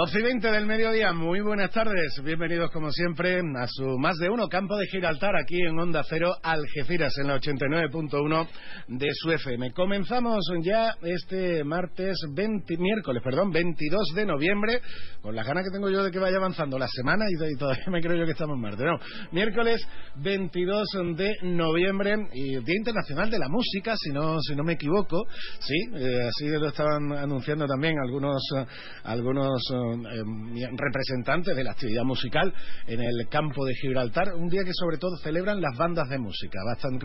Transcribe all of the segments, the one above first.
12 y 20 del mediodía, muy buenas tardes, bienvenidos como siempre a su más de uno campo de Giraltar aquí en Onda Cero Algeciras en la 89.1 de su FM. Comenzamos ya este martes 20, miércoles, perdón, 22 de noviembre, con las ganas que tengo yo de que vaya avanzando la semana y, todavía me creo yo que estamos martes, no, miércoles 22 de noviembre y Día Internacional de la Música, si no, si no me equivoco, sí, eh, así lo estaban anunciando también algunos, algunos representantes de la actividad musical en el campo de Gibraltar, un día que sobre todo celebran las bandas de música, bastante,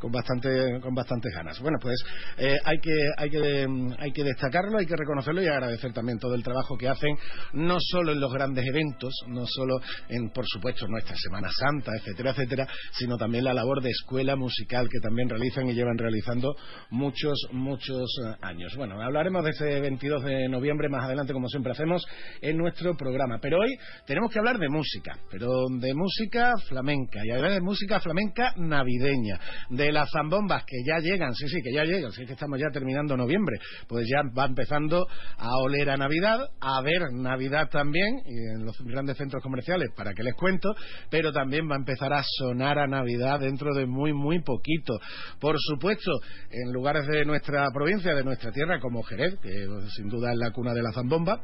con, bastante, con bastantes ganas. Bueno, pues eh, hay, que, hay, que, hay que destacarlo, hay que reconocerlo y agradecer también todo el trabajo que hacen, no solo en los grandes eventos, no solo en, por supuesto, nuestra Semana Santa, etcétera, etcétera, sino también la labor de escuela musical que también realizan y llevan realizando muchos, muchos eh, años. Bueno, hablaremos de ese 22 de noviembre más adelante, como siempre hacemos, en nuestro programa. Pero hoy tenemos que hablar de música, pero de música flamenca, y además de música flamenca navideña, de las zambombas que ya llegan, sí, sí, que ya llegan, sí que estamos ya terminando noviembre, pues ya va empezando a oler a Navidad, a ver Navidad también, en los grandes centros comerciales, para que les cuento, pero también va a empezar a sonar a Navidad dentro de muy, muy poquito. Por supuesto, en lugares de nuestra provincia, de nuestra tierra, como Jerez, que sin duda es la cuna de la zambomba,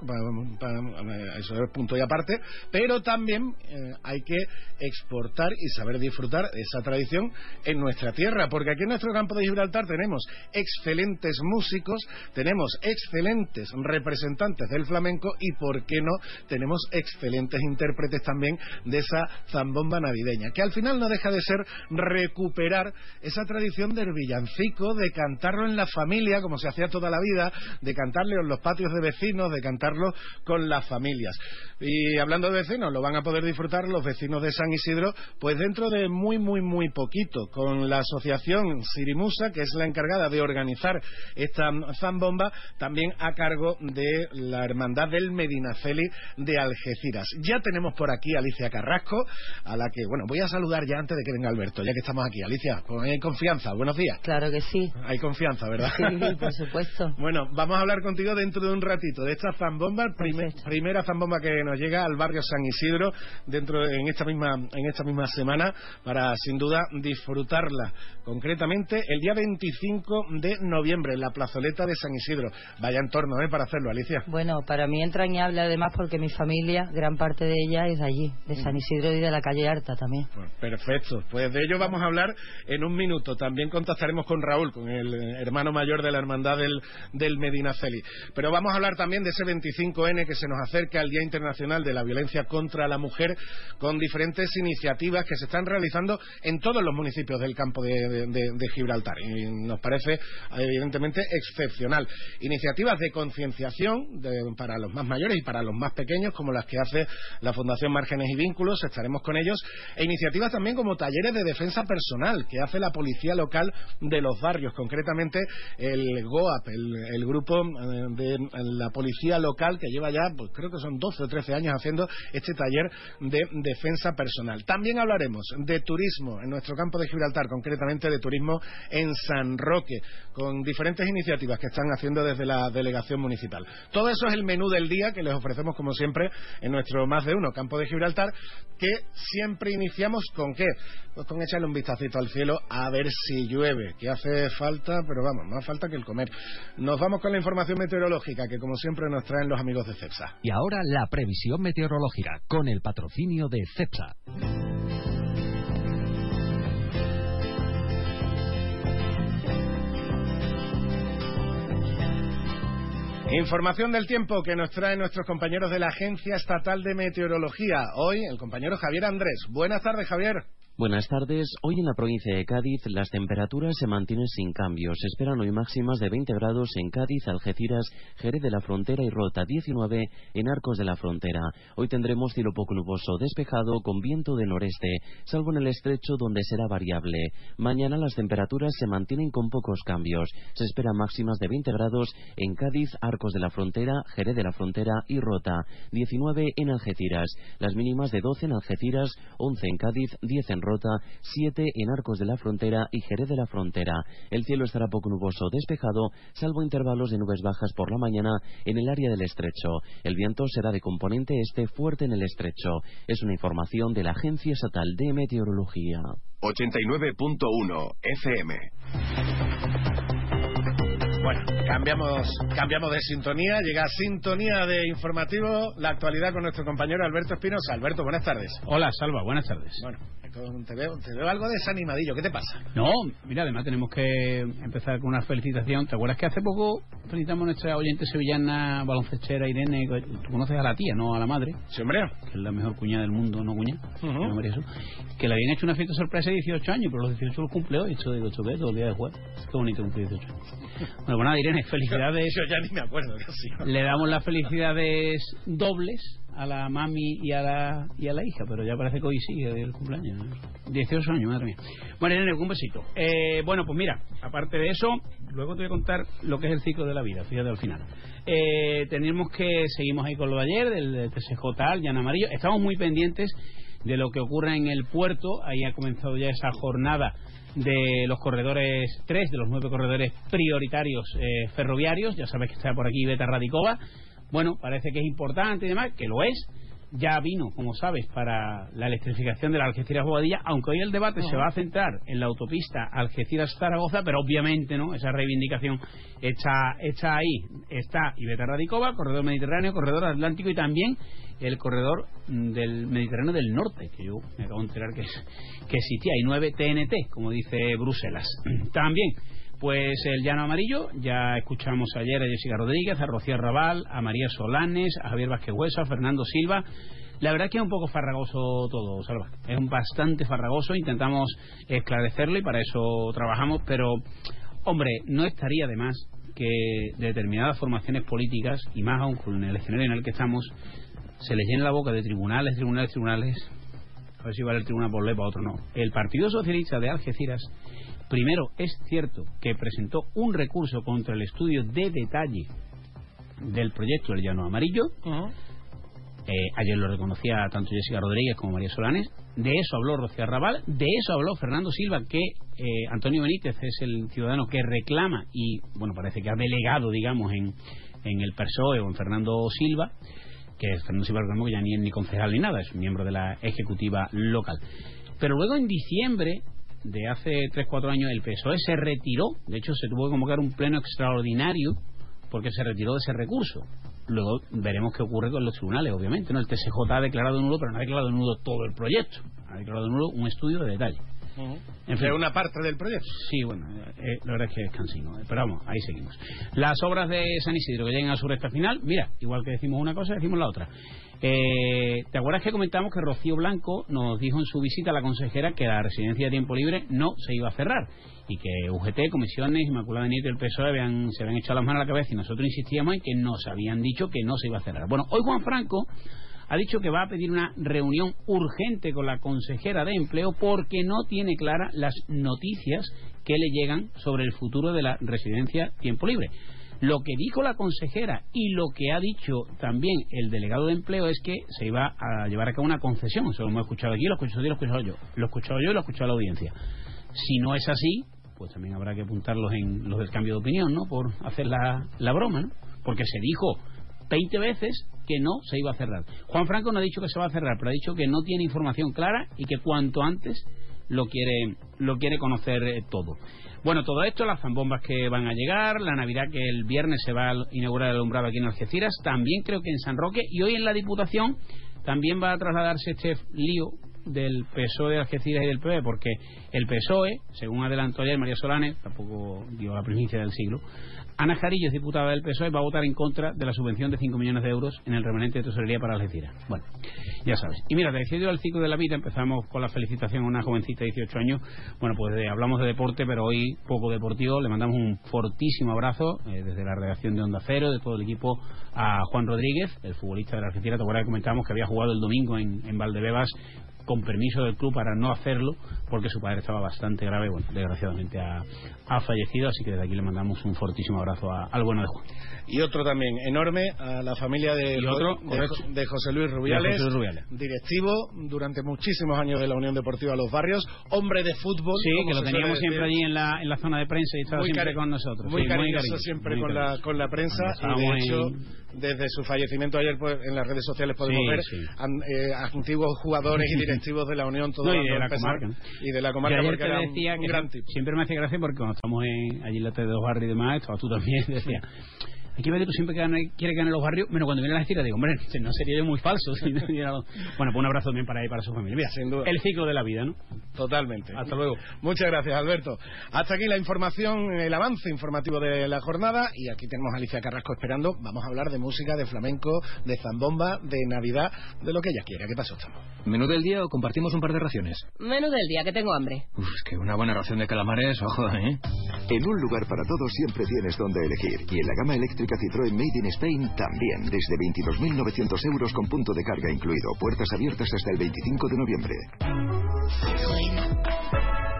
eso es punto y aparte, pero también eh, hay que exportar y saber disfrutar esa tradición en nuestra tierra, porque aquí en nuestro campo de Gibraltar tenemos excelentes músicos, tenemos excelentes representantes del flamenco y, ¿por qué no?, tenemos excelentes intérpretes también de esa zambomba navideña, que al final no deja de ser recuperar esa tradición del villancico, de cantarlo en la familia, como se hacía toda la vida, de cantarlo en los patios de vecinos, de cantarlo con las familias. Y hablando de vecinos, lo van a poder disfrutar los vecinos de San Isidro, pues dentro de muy, muy, muy poquito, con la asociación Sirimusa, que es la encargada de organizar esta zambomba, también a cargo de la Hermandad del Medinaceli de Algeciras. Ya tenemos por aquí a Alicia Carrasco, a la que, bueno, voy a saludar ya antes de que venga Alberto, ya que estamos aquí. Alicia, hay confianza, buenos días. Claro que sí. Hay confianza, ¿verdad? Sí, por supuesto. bueno, vamos a hablar contigo dentro de un ratito de esta zambomba, primera zambomba que nos llega al barrio San Isidro dentro en esta misma en esta misma semana para sin duda disfrutarla. Concretamente el día 25 de noviembre en la plazoleta de San Isidro. Vaya entorno ¿eh? para hacerlo Alicia. Bueno para mí entrañable además porque mi familia gran parte de ella es de allí de San Isidro y de la calle Arta también. Pues perfecto. Pues de ello vamos a hablar en un minuto. También contactaremos con Raúl con el hermano mayor de la hermandad del, del Medinaceli. Pero vamos a hablar también de ese 25N que se nos acerca al Día Internacional de la Violencia contra la Mujer con diferentes iniciativas que se están realizando en todos los municipios del campo de, Gibraltar. Y nos parece evidentemente excepcional. Iniciativas de concienciación para los más mayores y para los más pequeños como las que hace la Fundación Márgenes y Vínculos, estaremos con ellos, e iniciativas también como talleres de defensa personal que hace la Policía Local de los barrios, concretamente el GOAP, el grupo eh, de la Policía Local que lleva ya, pues creo que son 12 o 13 años haciendo este taller de defensa personal. También hablaremos de turismo en nuestro campo de Gibraltar, concretamente de turismo en San Roque, con diferentes iniciativas que están haciendo desde la delegación municipal. Todo eso es el menú del día que les ofrecemos, como siempre, en nuestro más de uno campo de Gibraltar, que siempre iniciamos con qué? Pues con echarle un vistacito al cielo a ver si llueve, que hace falta, pero vamos, más falta que el comer. Nos vamos con la información meteorológica que, como siempre, nos traen los amigos de Y ahora la previsión meteorológica con el patrocinio de CEPSA. Información del tiempo que nos traen nuestros compañeros de la Agencia Estatal de Meteorología. Hoy el compañero Javier Andrés. Buenas tardes, Javier. Buenas tardes. Hoy en la provincia de Cádiz las temperaturas se mantienen sin cambios. Se esperan hoy máximas de 20 grados en Cádiz, Algeciras, Jerez de la Frontera y Rota, 19 en Arcos de la Frontera. Hoy tendremos cielo poco nuboso, despejado con viento de noreste, salvo en el estrecho donde será variable. Mañana las temperaturas se mantienen con pocos cambios. Se esperan máximas de 20 grados en Cádiz, Arcos de la Frontera, Jerez de la Frontera y Rota, 19 en Algeciras. Las mínimas de 12 en Algeciras, 11 en Cádiz, 10 en Rota, 7 en Arcos de la Frontera y Jerez de la Frontera. El cielo estará poco nuboso, despejado, salvo intervalos de nubes bajas por la mañana en el área del estrecho. El viento será de componente este fuerte en el estrecho. Es una información de la Agencia Estatal de Meteorología. 89.1 FM. Bueno, cambiamos, cambiamos de sintonía, llega sintonía de informativo, la actualidad con nuestro compañero Alberto Espinosa. Alberto, buenas tardes. Hola, Salva, buenas tardes. Bueno, te veo, te veo algo desanimadillo, ¿qué te pasa? No, mira, además tenemos que empezar con una felicitación. ¿Te acuerdas que hace poco felicitamos a nuestra oyente sevillana baloncestera Irene? Tú conoces a la tía, no a la madre. Sí, hombre. Que es la mejor cuñada del mundo, ¿no, cuñada? no, María Jesús. Que le habían hecho una fiesta sorpresa de 18 años, pero los 18 los cumple hoy. Esto digo, ¿qué? Todo el día de jueves. Qué bonito cumplir 18 años. Bueno, pues nada, Irene, felicidades. Yo ya ni me acuerdo casi. Le damos las felicidades dobles a la mami y a la, y a la hija, pero ya parece que hoy sigue el cumpleaños. 18 años, madre mía. Bueno, Irene, un besito. Eh, bueno, pues mira, aparte de eso, luego te voy a contar lo que es el ciclo de la vida, fíjate al final. Eh, tenemos que, seguimos ahí con lo de ayer, del TCJ Al, Amarillo. Estamos muy pendientes de lo que ocurre en el puerto. Ahí ha comenzado ya esa jornada de los corredores, tres de los nueve corredores prioritarios eh, ferroviarios. Ya sabes que está por aquí Beta Radicova bueno, parece que es importante y demás, que lo es. Ya vino, como sabes, para la electrificación de la Algeciras-Bobadilla, aunque hoy el debate se va a centrar en la autopista Algeciras-Zaragoza, pero obviamente no esa reivindicación está, está ahí. Está Ibeta Radicova, corredor mediterráneo, corredor atlántico y también el corredor del Mediterráneo del Norte, que yo me acabo de enterar que, que existía. Hay nueve TNT, como dice Bruselas. También pues el llano amarillo, ya escuchamos ayer a Jessica Rodríguez, a Rocío Raval, a María Solanes, a Javier Vázquez Hueso, a Fernando Silva. La verdad que es un poco farragoso todo, Salva. Es bastante farragoso, intentamos esclarecerlo y para eso trabajamos, pero, hombre, no estaría de más que determinadas formaciones políticas, y más aún con el escenario en el que estamos, se les llene la boca de tribunales, tribunales, tribunales. A ver si vale el tribunal por ley otro no. El Partido Socialista de Algeciras Primero, es cierto que presentó un recurso contra el estudio de detalle del proyecto del Llano Amarillo. Eh, ayer lo reconocía tanto Jessica Rodríguez como María Solanes. De eso habló Rocío Raval, de eso habló Fernando Silva, que eh, Antonio Benítez es el ciudadano que reclama y, bueno, parece que ha delegado, digamos, en, en el PSOE o en Fernando Silva, que Fernando Silva que ya ni es ni concejal ni nada, es miembro de la ejecutiva local. Pero luego en diciembre de hace 3-4 años el PSOE se retiró, de hecho se tuvo que convocar un pleno extraordinario porque se retiró de ese recurso. Luego veremos qué ocurre con los tribunales, obviamente. ¿no? El TSJ ha declarado nulo, pero no ha declarado nulo todo el proyecto. Ha declarado nulo un estudio de detalle. En fin, una parte del proyecto. Sí, bueno, eh, la verdad es que es cansino. Eh, pero vamos, ahí seguimos. Las obras de San Isidro que llegan a su recta final, mira, igual que decimos una cosa, decimos la otra. Eh, ¿Te acuerdas que comentamos que Rocío Blanco nos dijo en su visita a la consejera que la residencia de tiempo libre no se iba a cerrar y que UGT, Comisiones, Inmaculada Nieto y el PSOE habían, se habían echado las manos a la cabeza y nosotros insistíamos en que nos habían dicho que no se iba a cerrar. Bueno, hoy Juan Franco ha dicho que va a pedir una reunión urgente con la consejera de empleo porque no tiene claras las noticias que le llegan sobre el futuro de la residencia tiempo libre. Lo que dijo la consejera y lo que ha dicho también el delegado de empleo es que se iba a llevar a cabo una concesión. Eso lo hemos escuchado aquí, lo he escuchado lo he escuchado yo. Lo he escuchado yo y lo he escuchado la audiencia. Si no es así, pues también habrá que apuntarlos en los del cambio de opinión, ¿no? Por hacer la, la broma, ¿no? Porque se dijo 20 veces que no se iba a cerrar. Juan Franco no ha dicho que se va a cerrar, pero ha dicho que no tiene información clara y que cuanto antes lo quiere, lo quiere conocer eh, todo. Bueno, todo esto, las zambombas que van a llegar, la Navidad que el viernes se va a inaugurar el alumbrado aquí en Algeciras, también creo que en San Roque y hoy en la Diputación también va a trasladarse este lío del PSOE de Algeciras y del PE, porque el PSOE, según adelantó ayer María Solanes, tampoco dio la primicia del siglo, Ana Jarillo, diputada del PSOE, va a votar en contra de la subvención de 5 millones de euros en el remanente de tesorería para Algeciras. Bueno, ya sabes. Y mira, decidido al ciclo de la vida, empezamos con la felicitación a una jovencita de 18 años. Bueno, pues hablamos de deporte, pero hoy poco deportivo. Le mandamos un fortísimo abrazo eh, desde la redacción de Onda Cero, de todo el equipo, a Juan Rodríguez, el futbolista de la Argentina. Te acuerdas que comentábamos que había jugado el domingo en, en Valdebebas con permiso del club para no hacerlo porque su padre estaba bastante grave bueno desgraciadamente ha, ha fallecido así que desde aquí le mandamos un fortísimo abrazo al bueno de Juan y otro también enorme a la familia de, de, José Luis Rubiales, directivo durante muchísimos años de la Unión Deportiva Los Barrios, hombre de fútbol. Sí, que lo teníamos siempre allí en la, en la zona de prensa y estaba siempre con nosotros. Muy, cariñoso siempre con, La, con la prensa y de hecho desde su fallecimiento ayer pues, en las redes sociales podemos ver eh, antiguos jugadores y directivos de la Unión todo y, de la comarca, y de la comarca porque era decía que gran tipo. siempre me hace gracia porque cuando estamos en, allí en la T de los barrios y demás estabas tú también decía Aquí que tú siempre quiere ganar los barrios, menos cuando viene la gira digo, hombre, no sería yo muy falso. bueno, pues un abrazo también para ahí, para su familia. Mira, el ciclo de la vida, ¿no? Totalmente. Hasta luego. Muchas gracias, Alberto. Hasta aquí la información, el avance informativo de la jornada. Y aquí tenemos a Alicia Carrasco esperando. Vamos a hablar de música, de flamenco, de zambomba, de Navidad, de lo que ella quiera. ¿Qué pasó, Chamo? ¿Menú del día o compartimos un par de raciones? Menú del día, que tengo hambre. Uf, es que una buena ración de calamares, ojo, ¿eh? En un lugar para todos siempre tienes donde elegir. Y en la gama eléctrica Citroën Made in Spain también, desde 22.900 euros con punto de carga incluido. Puertas abiertas hasta el 25 de noviembre.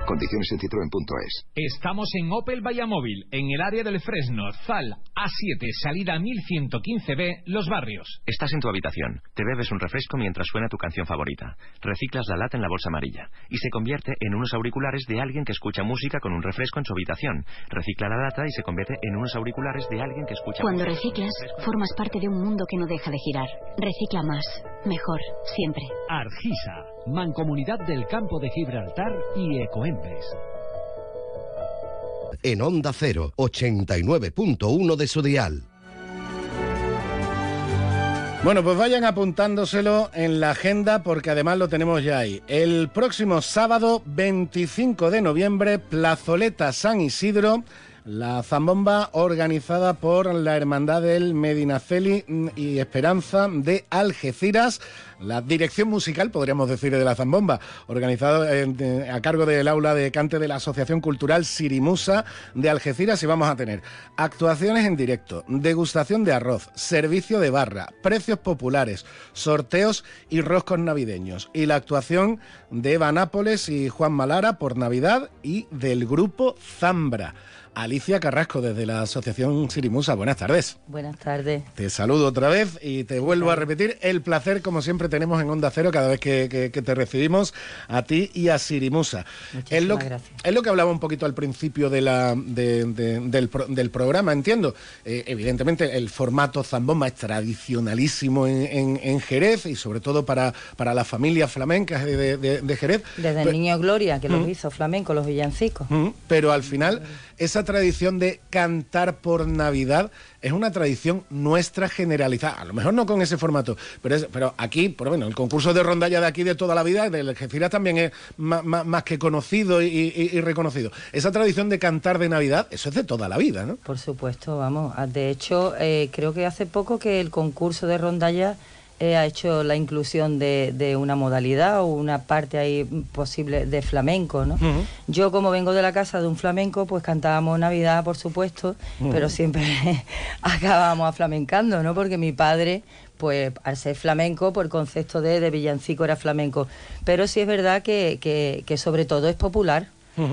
Condiciones en Citroën.es. Estamos en Opel Vallamóvil, en el área del Fresno, Zal, A7, salida 1115B, Los Barrios. Estás en tu habitación, te bebes un refresco mientras suena tu canción favorita, reciclas la lata en la bolsa amarilla y se convierte en unos auriculares de alguien que escucha música con un refresco en su habitación. Recicla la lata y se convierte en unos auriculares de alguien que escucha Cuando reciclas, formas parte de un mundo que no deja de girar. Recicla más, mejor, siempre. Argisa, Mancomunidad del Campo de Gibraltar y Ecoem en Onda 0, 89.1 de su dial. Bueno, pues vayan apuntándoselo en la agenda porque además lo tenemos ya ahí. El próximo sábado 25 de noviembre, Plazoleta San Isidro la zambomba organizada por la Hermandad del Medinaceli y Esperanza de Algeciras. La dirección musical, podríamos decir, de la zambomba, organizada a cargo del aula de cante de la Asociación Cultural Sirimusa de Algeciras y vamos a tener actuaciones en directo, degustación de arroz, servicio de barra, precios populares, sorteos y roscos navideños y la actuación de Eva Nápoles y Juan Malara por Navidad y del grupo Zambra. Alicia Carrasco, desde la Asociación Sirimusa. Buenas tardes. Buenas tardes. Te saludo otra vez y te vuelvo a repetir el placer, como siempre tenemos en Onda Cero, cada vez que, te recibimos, a ti y a Sirimusa. Es lo, gracias. es lo que hablaba un poquito al principio de la, del, programa, entiendo. Eh, evidentemente, el formato zambomba es tradicionalísimo en, Jerez y sobre todo para, para las familias flamencas de, Jerez. Desde el Niño Gloria, que los hizo flamenco, los villancicos. pero al final, esa tradición de cantar por Navidad es una tradición nuestra generalizada. A lo mejor no con ese formato, pero, pero aquí, por lo menos, el concurso de rondalla de aquí de toda la vida, de Algeciras también es más, que conocido y, reconocido. Esa tradición de cantar de Navidad, eso es de toda la vida, ¿no? Por supuesto, vamos. Ah, de hecho, eh, creo que hace poco que el concurso de rondalla eh, ha hecho la inclusión de, de, una modalidad o una parte ahí posible de flamenco, ¿no? Yo como vengo de la casa de un flamenco, pues cantábamos Navidad, por supuesto, pero siempre acabábamos aflamencando, ¿no? Porque mi padre, pues al ser flamenco, por concepto de, de villancico era flamenco. Pero sí es verdad que, que, que sobre todo es popular.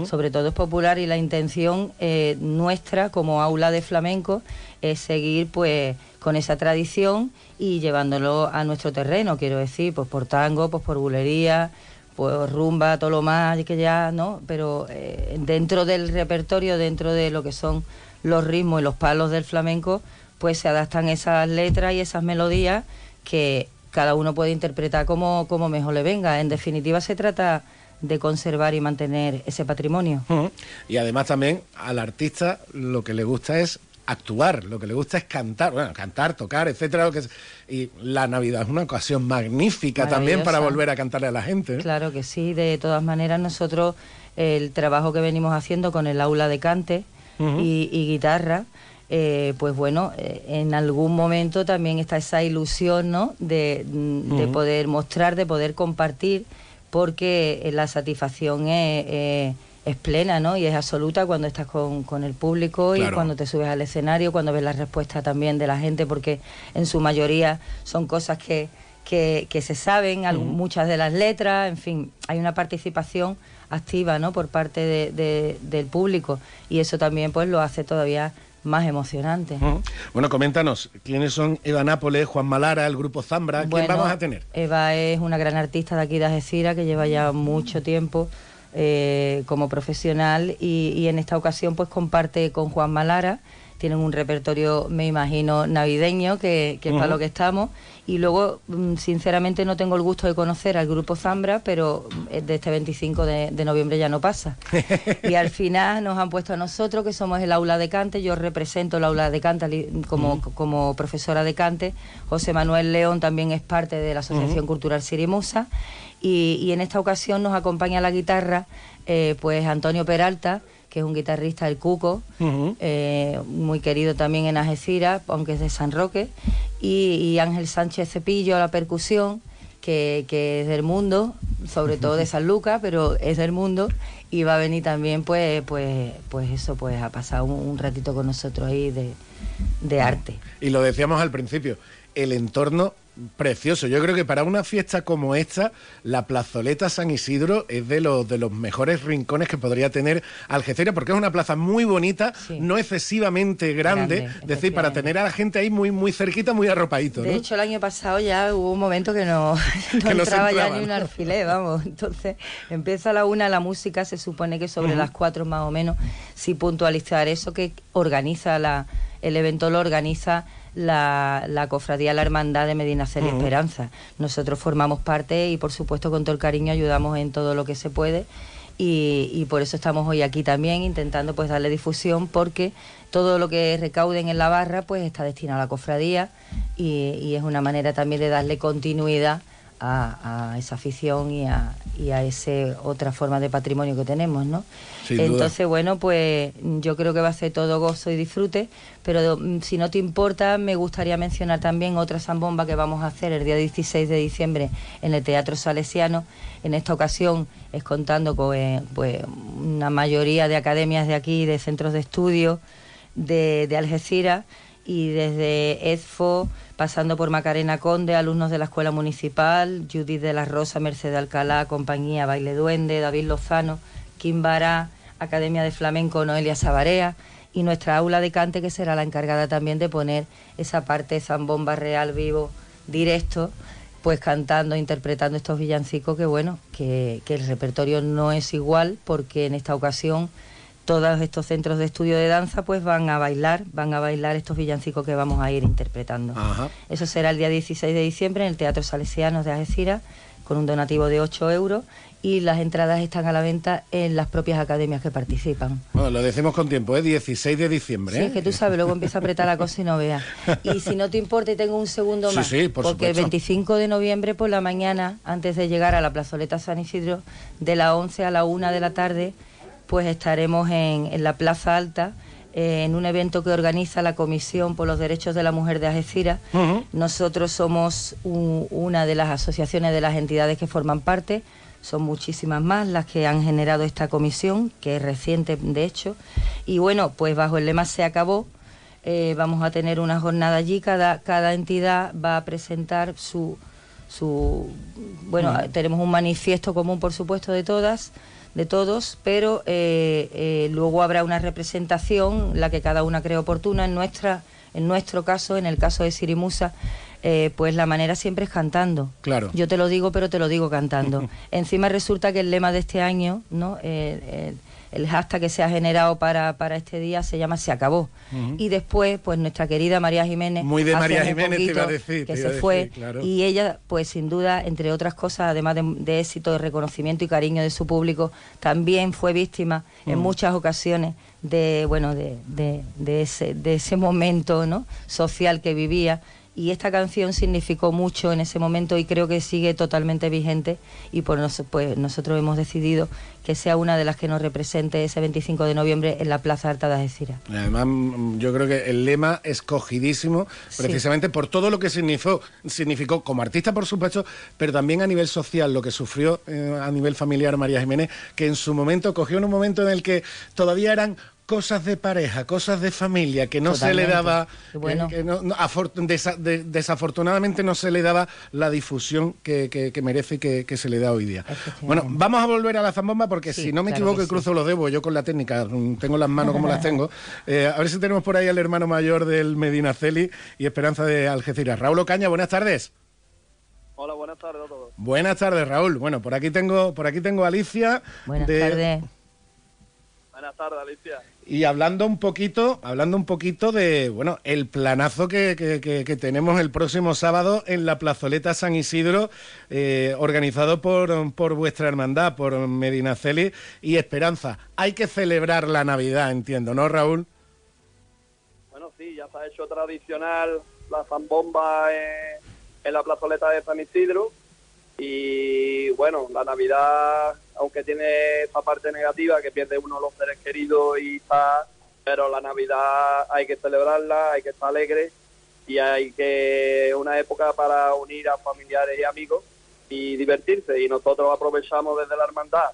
Sobre todo es popular y la intención eh, nuestra como aula de flamenco es seguir pues con esa tradición y llevándolo a nuestro terreno, quiero decir, pues por tango, pues por bulería, pues rumba, todo lo más que ya, ¿no? Pero eh, dentro del repertorio, dentro de lo que son los ritmos y los palos del flamenco, pues se adaptan esas letras y esas melodías que cada uno puede interpretar como, como mejor le venga. En definitiva, se trata de conservar y mantener ese patrimonio. Y además también al artista lo que le gusta es actuar, lo que le gusta es cantar, bueno, cantar, tocar, etcétera, lo que es- y la Navidad es una ocasión magnífica también para volver a cantarle a la gente. ¿eh? Claro que sí, de todas maneras nosotros el trabajo que venimos haciendo con el aula de cante y, y guitarra, eh, pues bueno, eh, en algún momento también está esa ilusión, ¿no? De, mm, poder mostrar, de poder compartir, porque la satisfacción es, es plena, ¿no? Y es absoluta cuando estás con, con el público y cuando te subes al escenario, cuando ves la respuesta también de la gente, porque en su mayoría son cosas que, que, que se saben, muchas de las letras, en fin, hay una participación activa, ¿no? Por parte de- de- del público y eso también pues lo hace todavía más emocionante. Bueno, coméntanos, ¿quiénes son Eva Nápoles, Juan Malara, el grupo Zambra? ¿Quién Bueno, vamos a tener? Eva es una gran artista de aquí de Algeciras que lleva ya mucho tiempo eh, como profesional y, y en esta ocasión pues comparte con Juan Malara. Tienen un repertorio, me imagino, navideño, que, que es para lo que estamos. Y luego, mm, sinceramente, no tengo el gusto de conocer al grupo Zambra, pero mm, de este 25 de, de noviembre ya no pasa. y al final nos han puesto a nosotros, que somos el aula de cante. Yo represento el aula de cante como, como profesora de cante. José Manuel León también es parte de la Asociación. Cultural Sirimusa. Y, y en esta ocasión nos acompaña a la guitarra eh, pues Antonio Peralta, que es un guitarrista del Cuco, eh, muy querido también en Algeciras, aunque es de San Roque, y, y Ángel Sánchez Cepillo a la percusión, que, que es del mundo, sobre todo de San Lucas, pero es del mundo, y va a venir también, pues, pues, pues eso, pues a pasar un, un ratito con nosotros ahí de, de arte. Y lo decíamos al principio, el entorno precioso. Yo creo que para una fiesta como esta, la plazoleta San Isidro es de los de los mejores rincones que podría tener Algeciras, porque es una plaza muy bonita, no excesivamente grande, Grande, es decir, para tener a la gente ahí muy muy cerquita, muy arropadito, De ¿no? hecho, el año pasado ya hubo un momento que no, no Que no se entraba ya ni un alfiler, vamos. Entonces, empieza a la una la música, se supone que sobre las cuatro más o menos, sí puntualizar eso que organiza la, el evento lo organiza la, la cofradía La Hermandad de Medina Cel. Esperanza. Nosotros formamos parte y por supuesto con todo el cariño ayudamos en todo lo que se puede y, y por eso estamos hoy aquí también intentando pues darle difusión porque todo lo que recauden en la barra pues está destinado a la cofradía y, y es una manera también de darle continuidad a, a esa afición y a, y a ese otra forma de patrimonio que tenemos, ¿no? Sin duda. Entonces, bueno, pues yo creo que va a ser todo gozo y disfrute, pero mm, si no te importa, me gustaría mencionar también otra zambomba que vamos a hacer el día 16 de diciembre en el Teatro Salesiano. En esta ocasión es contando con eh, pues, una mayoría de academias de aquí, de centros de estudio de, de Algeciras y desde EDFO, pasando por Macarena Conde, alumnos de la Escuela Municipal, Judith de la Rosa, Mercedes Alcalá, Compañía Baile Duende, David Lozano, Kim Bará, Academia de Flamenco Noelia Sabarea y nuestra aula de cante que será la encargada también de poner esa parte zambomba real, vivo, directo, pues cantando, interpretando estos villancicos que bueno, que, que el repertorio no es igual porque en esta ocasión todos estos centros de estudio de danza pues van a bailar, van a bailar estos villancicos que vamos a ir interpretando. Ajá. Eso será el día 16 de diciembre en el Teatro Salesianos de Algeciras con un donativo de 8 euros y las entradas están a la venta en las propias academias que participan. Bueno, lo decimos con tiempo, es 16 de diciembre. Sí, ¿eh? es que tú sabes, luego empieza a apretar la cosa y no veas. Y si no te importa, y tengo un segundo más. sí, por porque el supuesto. 25 de noviembre por la mañana, antes de llegar a la plazoleta San Isidro, de las 11 a la 1 de la tarde, pues estaremos en, en la Plaza Alta, eh, en un evento que organiza la Comisión por los Derechos de la Mujer de Algeciras. Nosotros somos una de las asociaciones de las entidades que forman parte. Son muchísimas más las que han generado esta comisión, que es reciente de hecho. Y bueno, pues bajo el lema Se acabó, eh, vamos a tener una jornada allí. Cada, cada entidad va a presentar su, su bueno, Mm. tenemos un manifiesto común, por supuesto, de todas, de todos, pero eh, eh, luego habrá una representación, la que cada una cree oportuna. En nuestra, en nuestro caso, en el caso de Sirimusa, eh, pues la manera siempre es cantando. Claro. Yo te lo digo, pero te lo digo cantando. Encima resulta que el lema de este año, ¿no? Eh, eh, el hashtag que se ha generado para, para este día se llama Se acabó. Y después, pues nuestra querida María Jiménez. Muy de María Jiménez te iba a decir, Que se decir, fue. claro. Y ella, pues sin duda, entre otras cosas, además de, de éxito, de reconocimiento y cariño de su público, también fue víctima en muchas ocasiones de, bueno, de, de, de ese, de ese momento ¿no? social que vivía. Y esta canción significó mucho en ese momento y creo que sigue totalmente vigente y por nos, pues nosotros hemos decidido que sea una de las que nos represente ese 25 de noviembre en la Plaza Alta de Algeciras. Además, mm, yo creo que el lema escogidísimo Sí. precisamente por todo lo que significó, significó como artista, por supuesto, pero también a nivel social, lo que sufrió eh, a nivel familiar María Jiménez, que en su momento cogió en un momento en el que todavía eran cosas de pareja, cosas de familia, que no se le daba, bueno. eh, que no- no, afor- desa- de- desafortunadamente no se le daba la difusión que, que- que merece y que, que se le da hoy día. Bueno, vamos a volver a la zambomba porque Sí, si no me claro equivoco y cruzo los dedos, yo con la técnica mm, tengo las manos como las tengo. Eh, a ver si tenemos por ahí al hermano mayor del Medina Celi y Esperanza de Algeciras. Raúl Ocaña, buenas tardes. Hola, buenas tardes a todos. Buenas tardes, Raúl. Bueno, por aquí tengo, por aquí tengo a Alicia. Buenas de- tardes. Buenas tardes, Alicia. Y hablando un poquito, hablando un poquito de, bueno, el planazo que, que- que- que tenemos el próximo sábado en la plazoleta San Isidro, eh, organizado por, por vuestra hermandad, por Medinaceli y Esperanza. Hay que celebrar la Navidad, entiendo, ¿no, Raúl? Bueno, sí, ya se ha hecho tradicional la zambomba en, en la plazoleta de San Isidro. Y bueno, la Navidad, aunque tiene esa parte negativa que pierde uno los seres queridos y está, pero la Navidad hay que celebrarla, hay que estar alegre y hay que una época para unir a familiares y amigos y divertirse. Y nosotros aprovechamos desde la hermandad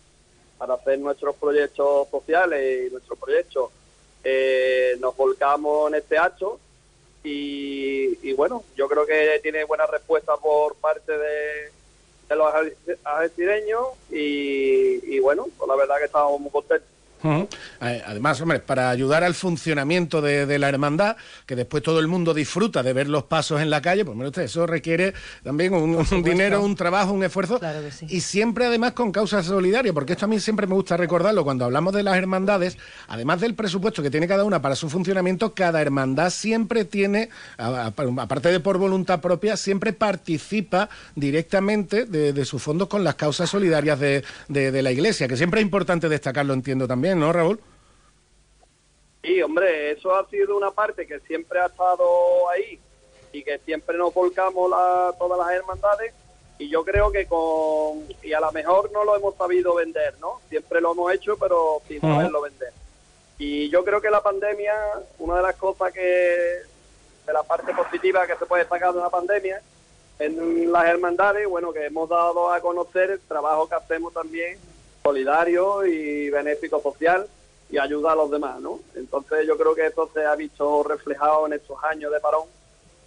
para hacer nuestros proyectos sociales y nuestros proyectos. Eh, nos volcamos en este acto y, y bueno, yo creo que tiene buena respuesta por parte de, de los algecireños y, y bueno, pues la verdad que estamos muy contentos. Eh, Además, hombre, para ayudar al funcionamiento de, de la hermandad, que después todo el mundo disfruta de ver los pasos en la calle, pues mire usted, eso requiere también un, un dinero, un trabajo, un esfuerzo, y siempre además con causa solidaria, porque esto a mí siempre me gusta recordarlo. Cuando hablamos de las hermandades, además del presupuesto que tiene cada una para su funcionamiento, cada hermandad siempre tiene, aparte de por voluntad propia, siempre participa directamente de, de sus fondos con las causas solidarias de la Iglesia, que siempre es importante destacarlo, entiendo también, ¿no, Raúl? Sí, hombre, eso ha sido una parte que siempre ha estado ahí y que siempre nos volcamos la- todas las hermandades y yo creo que con y a lo mejor no lo hemos sabido vender, ¿no? Siempre lo hemos hecho, pero sin saberlo vender. Y yo creo que la pandemia, una de las cosas que de la parte positiva que se puede destacar de la pandemia en las hermandades, bueno, que hemos dado a conocer el trabajo que hacemos también solidario y benéfico social y ayuda a los demás, ¿no? Entonces yo creo que eso se ha visto reflejado en estos años de parón,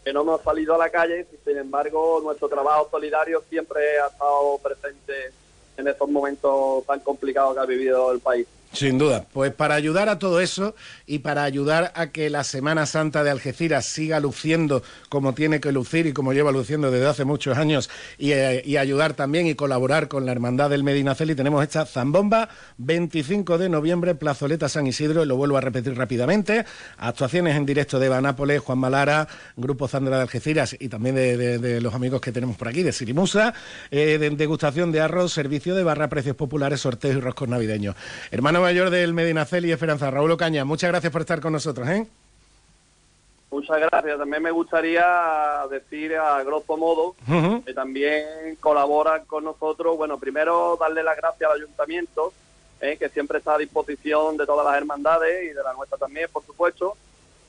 que no hemos salido a la calle, y sin embargo nuestro trabajo solidario siempre ha estado presente en estos momentos tan complicados que ha vivido el país. Sin duda. Pues para ayudar a todo eso y para ayudar a que la Semana Santa de Algeciras siga luciendo como tiene que lucir y como lleva luciendo desde hace muchos años y, eh, ayudar también y colaborar con la Hermandad del Medinaceli, tenemos esta zambomba 25 de noviembre, Plazoleta San Isidro, y lo vuelvo a repetir rápidamente, actuaciones en directo de Eva Nápoles, Juan Malara, Grupo Zandra de Algeciras y también de, los amigos que tenemos por aquí, de Sirimusa, eh, de degustación de arroz, servicio de barra, precios populares, sorteos y roscos navideños. Hermano mayor del Medinaceli y Esperanza, Raúl Ocaña, muchas gracias por estar con nosotros. ¿eh? Muchas gracias. También me gustaría decir a grosso modo que también colaboran con nosotros. Bueno, primero darle las gracias al ayuntamiento, eh, que siempre está a disposición de todas las hermandades y de la nuestra también, por supuesto.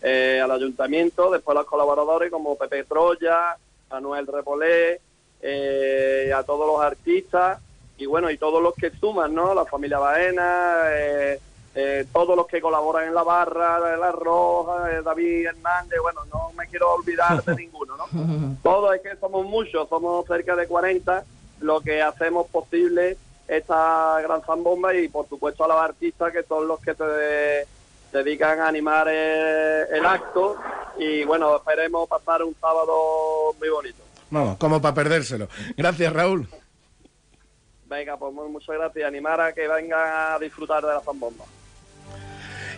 Eh, al ayuntamiento, después a los colaboradores como Pepe Troya, Manuel Repolé, eh, a todos los artistas y bueno, y todos los que suman, ¿no? La familia Baena, eh, eh, todos los que colaboran en la barra, La Roja, eh, David Hernández, bueno, no me quiero olvidar de ninguno, ¿no? Todos es que somos muchos, somos cerca de 40, lo que hacemos posible esta gran zambomba y por supuesto a los artistas que son los que se de- dedican a animar eh, el acto y bueno, esperemos pasar un sábado muy bonito. Vamos, como para perdérselo. Gracias, Raúl. Venga, pues mu- muchas gracias. Animar a que vengan a disfrutar de la zambomba.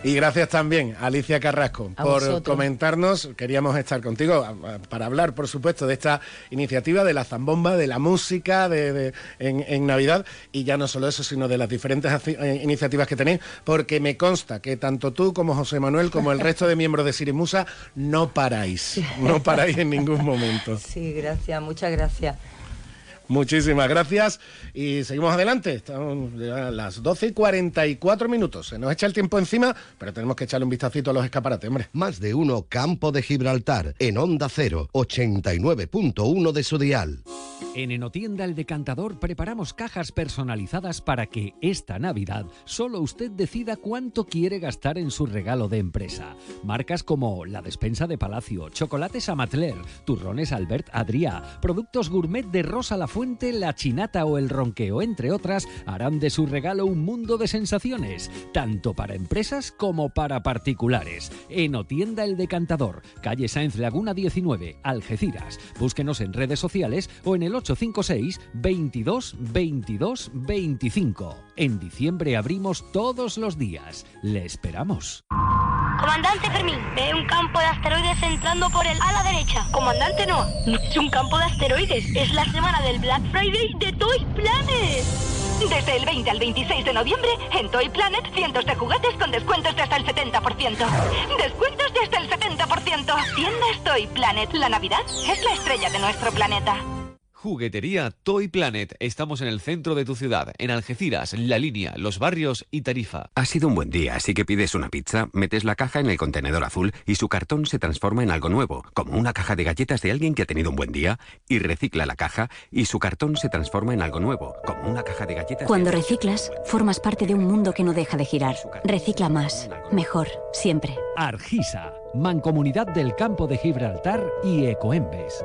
Y gracias también a Alicia Carrasco A por vosotros. comentarnos. Queríamos estar contigo para hablar, por supuesto, de esta iniciativa de la zambomba, de la música de, de- en, en Navidad. Y ya no solo eso, sino de las diferentes eh, iniciativas que tenéis, porque me consta que tanto tú como José Manuel, como el resto de miembros de Sirimusa, no paráis. No paráis en ningún momento. Sí, gracias, muchas gracias. Muchísimas gracias y seguimos adelante. Estamos a las 12 y 44 minutos. Se nos echa el tiempo encima, pero tenemos que echarle un vistacito a los escaparates, hombre. Más de uno Campo de Gibraltar en Onda 0, 89.1 de su dial. En Enotienda El Decantador preparamos cajas personalizadas para que esta Navidad solo usted decida cuánto quiere gastar en su regalo de empresa. Marcas como la despensa de Palacio, chocolates Amatler, turrones Albert Adrià, productos gourmet de Rosa La Fuente, La Chinata o El Ronqueo, entre otras, harán de su regalo un mundo de sensaciones, tanto para empresas como para particulares. Enotienda El Decantador, calle Sáenz Laguna 19, Algeciras. Búsquenos en redes sociales o en el 856 22 22 25. En diciembre abrimos todos los días. Le esperamos. Comandante Fermín, ve un campo de asteroides entrando por el ala derecha. Comandante no, no es un campo de asteroides, es la semana del Black Friday de Toy Planet. Desde el 20 al 26 de noviembre, en Toy Planet, cientos de juguetes con descuentos de hasta el 70%. Descuentos de hasta el 70%. Tiendas Toy Planet. La Navidad es la estrella de nuestro planeta. Juguetería Toy Planet. Estamos en el centro de tu ciudad, en Algeciras, La Línea, Los Barrios y Tarifa. Ha sido un buen día, así que pides una pizza, metes la caja en el contenedor azul y su cartón se transforma en algo nuevo, como una caja de galletas de alguien que ha tenido un buen día, y recicla la caja y su cartón se transforma en algo nuevo, como una caja de galletas. Cuando reciclas, formas parte de un mundo que no deja de girar. Recicla más, mejor, siempre. Argisa, Mancomunidad del Campo de Gibraltar y Ecoembes.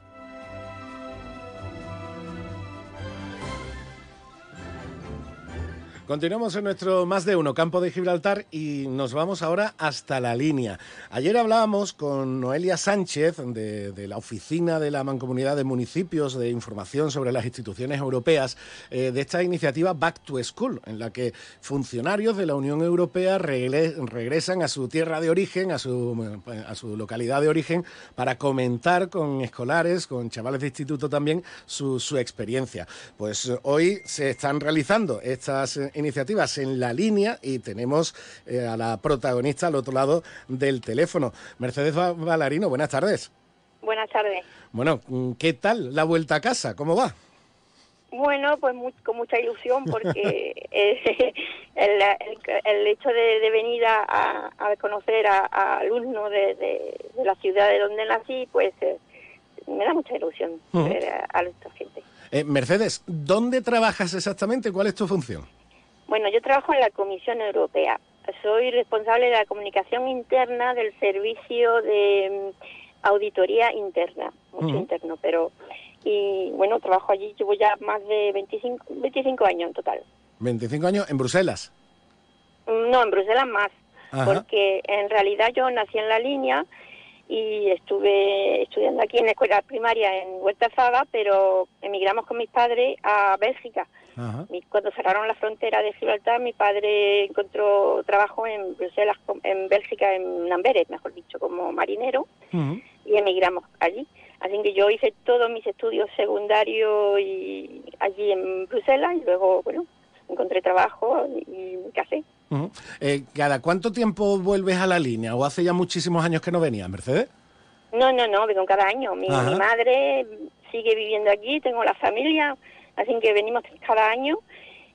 Continuamos en nuestro más de uno campo de Gibraltar y nos vamos ahora hasta la línea. Ayer hablábamos con Noelia Sánchez de, la Oficina de la Mancomunidad de Municipios de Información sobre las Instituciones Europeas eh, de esta iniciativa Back to School, en la que funcionarios de la Unión Europea regresan a su tierra de origen, a su, localidad de origen, para comentar con escolares, con chavales de instituto también, su, su experiencia. Pues hoy se están realizando estas iniciativas en la línea y tenemos eh, a la protagonista al otro lado del teléfono. Mercedes Va- Valarino, buenas tardes. Buenas tardes. Bueno, mm, ¿qué tal la vuelta a casa? ¿Cómo va? Bueno, pues mu- con mucha ilusión porque eh, el, el- el hecho de, de venir a, a- conocer a, a alumnos de, de- de la ciudad de donde nací, pues eh, me da mucha ilusión ver a, a esta gente. Eh, Mercedes, ¿dónde trabajas exactamente? ¿Cuál es tu función? Bueno, yo trabajo en la Comisión Europea. Soy responsable de la comunicación interna del servicio de mm, auditoría interna, mucho interno, pero y bueno, trabajo allí, llevo ya más de 25, 25 años en total. 25 años en Bruselas. No, en Bruselas más, Ajá. porque en realidad yo nací en la línea y estuve estudiando aquí en la escuela primaria en Huerta Fava, pero emigramos con mis padres a Bélgica. Ajá. Cuando cerraron la frontera de Gibraltar, mi padre encontró trabajo en Bruselas, en Bélgica, en Amberes, mejor dicho, como marinero, y emigramos allí. Así que yo hice todos mis estudios secundarios y allí en Bruselas y luego, bueno, encontré trabajo y me casé. Eh, ¿Cada cuánto tiempo vuelves a la línea? ¿O hace ya muchísimos años que no venías, Mercedes? No, no, no, vengo cada año. Mi, mi madre sigue viviendo aquí, tengo la familia, así que venimos cada año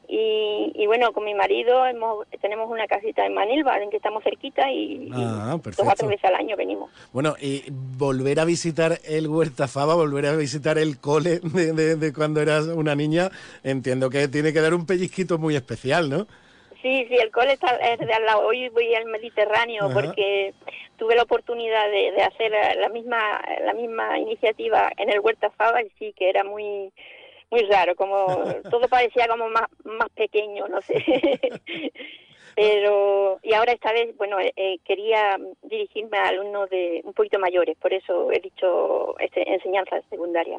Y, y bueno, con mi marido hemos, tenemos una casita en Manilva, en que estamos cerquita y, Ah, y dos o tres veces al año venimos. Bueno, y volver a visitar el Huerta Fava, volver a visitar el cole de, de- de cuando eras una niña, entiendo que tiene que dar un pellizquito muy especial, ¿no? Sí, sí, el cole está es de al lado. Hoy voy al Mediterráneo Ajá. porque tuve la oportunidad de, de hacer eh, la misma la misma iniciativa en el Huerta Fava y sí que era muy muy raro, como todo parecía como más más pequeño, no sé. Pero y ahora esta vez, bueno, eh, eh, quería dirigirme a alumnos de un poquito mayores, por eso he dicho este, enseñanza secundaria.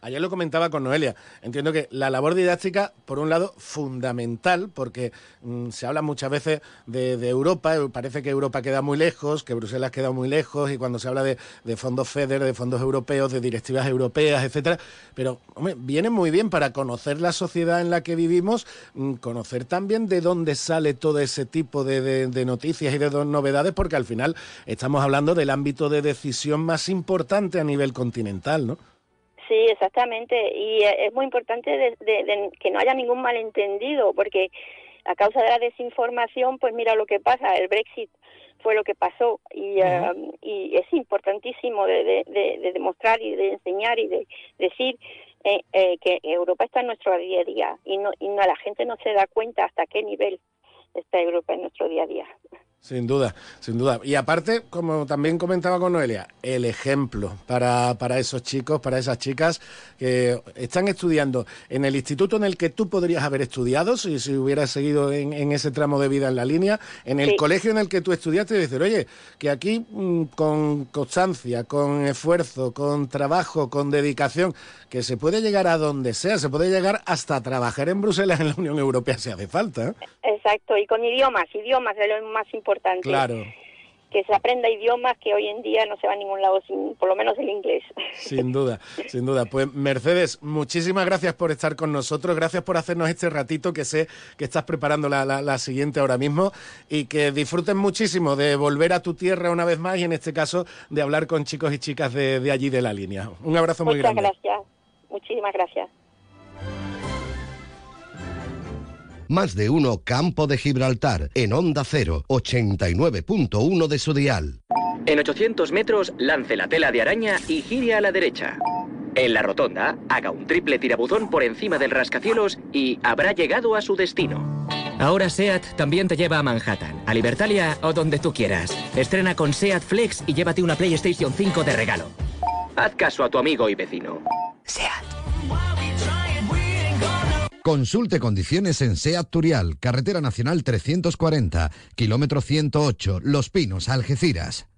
Ayer lo comentaba con Noelia. Entiendo que la labor didáctica, por un lado, fundamental, porque mm, se habla muchas veces de, de Europa, eh, parece que Europa queda muy lejos, que Bruselas queda muy lejos, y cuando se habla de, de fondos FEDER, de fondos europeos, de directivas europeas, etcétera, pero hombre, viene muy bien para conocer la sociedad en la que vivimos, mm, conocer también de dónde sale todo ese tipo de, de- de noticias y de novedades, porque al final estamos hablando del ámbito de decisión más importante a nivel continental, ¿no? Sí, exactamente. Y eh, es muy importante de- de- de que no haya ningún malentendido, porque a causa de la desinformación, pues mira lo que pasa. El Brexit fue lo que pasó y, eh, y es importantísimo de, de- de- de demostrar y de enseñar y de decir eh, eh, que Europa está en nuestro día a día y, no, y no, la gente no se da cuenta hasta qué nivel está Europa en nuestro día a día. Sin duda, sin duda. Y aparte, como también comentaba con Noelia, el ejemplo para, para esos chicos, para esas chicas que están estudiando en el instituto en el que tú podrías haber estudiado si, si hubieras seguido en, en ese tramo de vida en la línea, en el Sí. colegio en el que tú estudiaste y decir, oye, que aquí mm, con constancia, con esfuerzo, con trabajo, con dedicación, que se puede llegar a donde sea, se puede llegar hasta trabajar en Bruselas en la Unión Europea si hace falta. Exacto, y con idiomas, idiomas es lo más importante. Claro. Que se aprenda idiomas que hoy en día no se va a ningún lado sin, por lo menos el inglés. Sin duda, sin duda. Pues Mercedes, muchísimas gracias por estar con nosotros, gracias por hacernos este ratito que sé que estás preparando la, la- la siguiente ahora mismo y que disfruten muchísimo de volver a tu tierra una vez más y en este caso de hablar con chicos y chicas de, de allí de la línea. Un abrazo muy Muchas grande. gracias, muchísimas gracias. Más de uno Campo de Gibraltar en Onda 0, 89.1 de su dial. En 800 metros, lance la tela de araña y gire a la derecha. En la rotonda, haga un triple tirabuzón por encima del rascacielos y habrá llegado a su destino. Ahora SEAT también te lleva a Manhattan, a Libertalia o donde tú quieras. Estrena con SEAT Flex y llévate una PlayStation 5 de regalo. Haz caso a tu amigo y vecino. Consulte condiciones en SEAT Turial, Carretera Nacional 340, kilómetro 108, Los Pinos, Algeciras.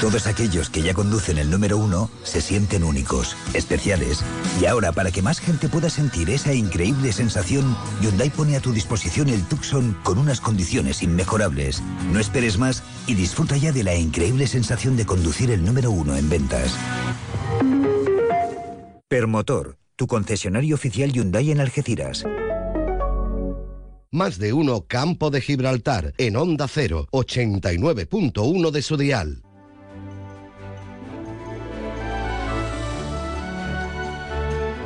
Todos aquellos que ya conducen el número uno se sienten únicos, especiales. Y ahora, para que más gente pueda sentir esa increíble sensación, Hyundai pone a tu disposición el Tucson con unas condiciones inmejorables. No esperes más y disfruta ya de la increíble sensación de conducir el número uno en ventas. Permotor, tu concesionario oficial Hyundai en Algeciras. Más de uno Campo de Gibraltar en Onda 0, 89.1 de su dial.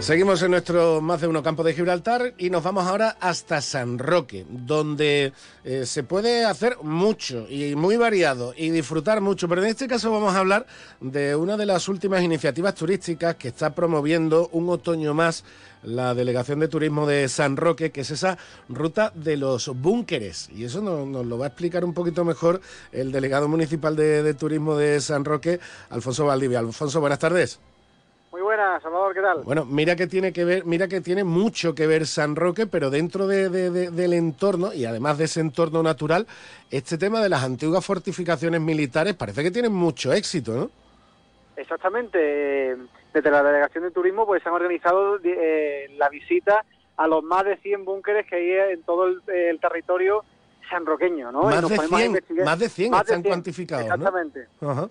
Seguimos en nuestro más de uno campo de Gibraltar y nos vamos ahora hasta San Roque, donde eh, se puede hacer mucho y muy variado y disfrutar mucho. Pero en este caso vamos a hablar de una de las últimas iniciativas turísticas que está promoviendo un otoño más la Delegación de Turismo de San Roque, que es esa ruta de los búnkeres. Y eso nos, nos lo va a explicar un poquito mejor el delegado municipal de, de Turismo de San Roque, Alfonso Valdivia. Alfonso, buenas tardes. Muy buenas, Salvador, ¿qué tal? Bueno, mira que tiene que ver, mira que tiene mucho que ver San Roque, pero dentro de- de- de- del entorno y además de ese entorno natural, este tema de las antiguas fortificaciones militares parece que tiene mucho éxito, ¿no? Exactamente. Desde la Delegación de Turismo pues han organizado eh, la visita a los más de 100 búnkeres que hay en todo el, el territorio sanroqueño, ¿no? Y Más nos de ponemos a 100, investigar- más de 100 más de están 100, cuantificados, ¿no? Exactamente.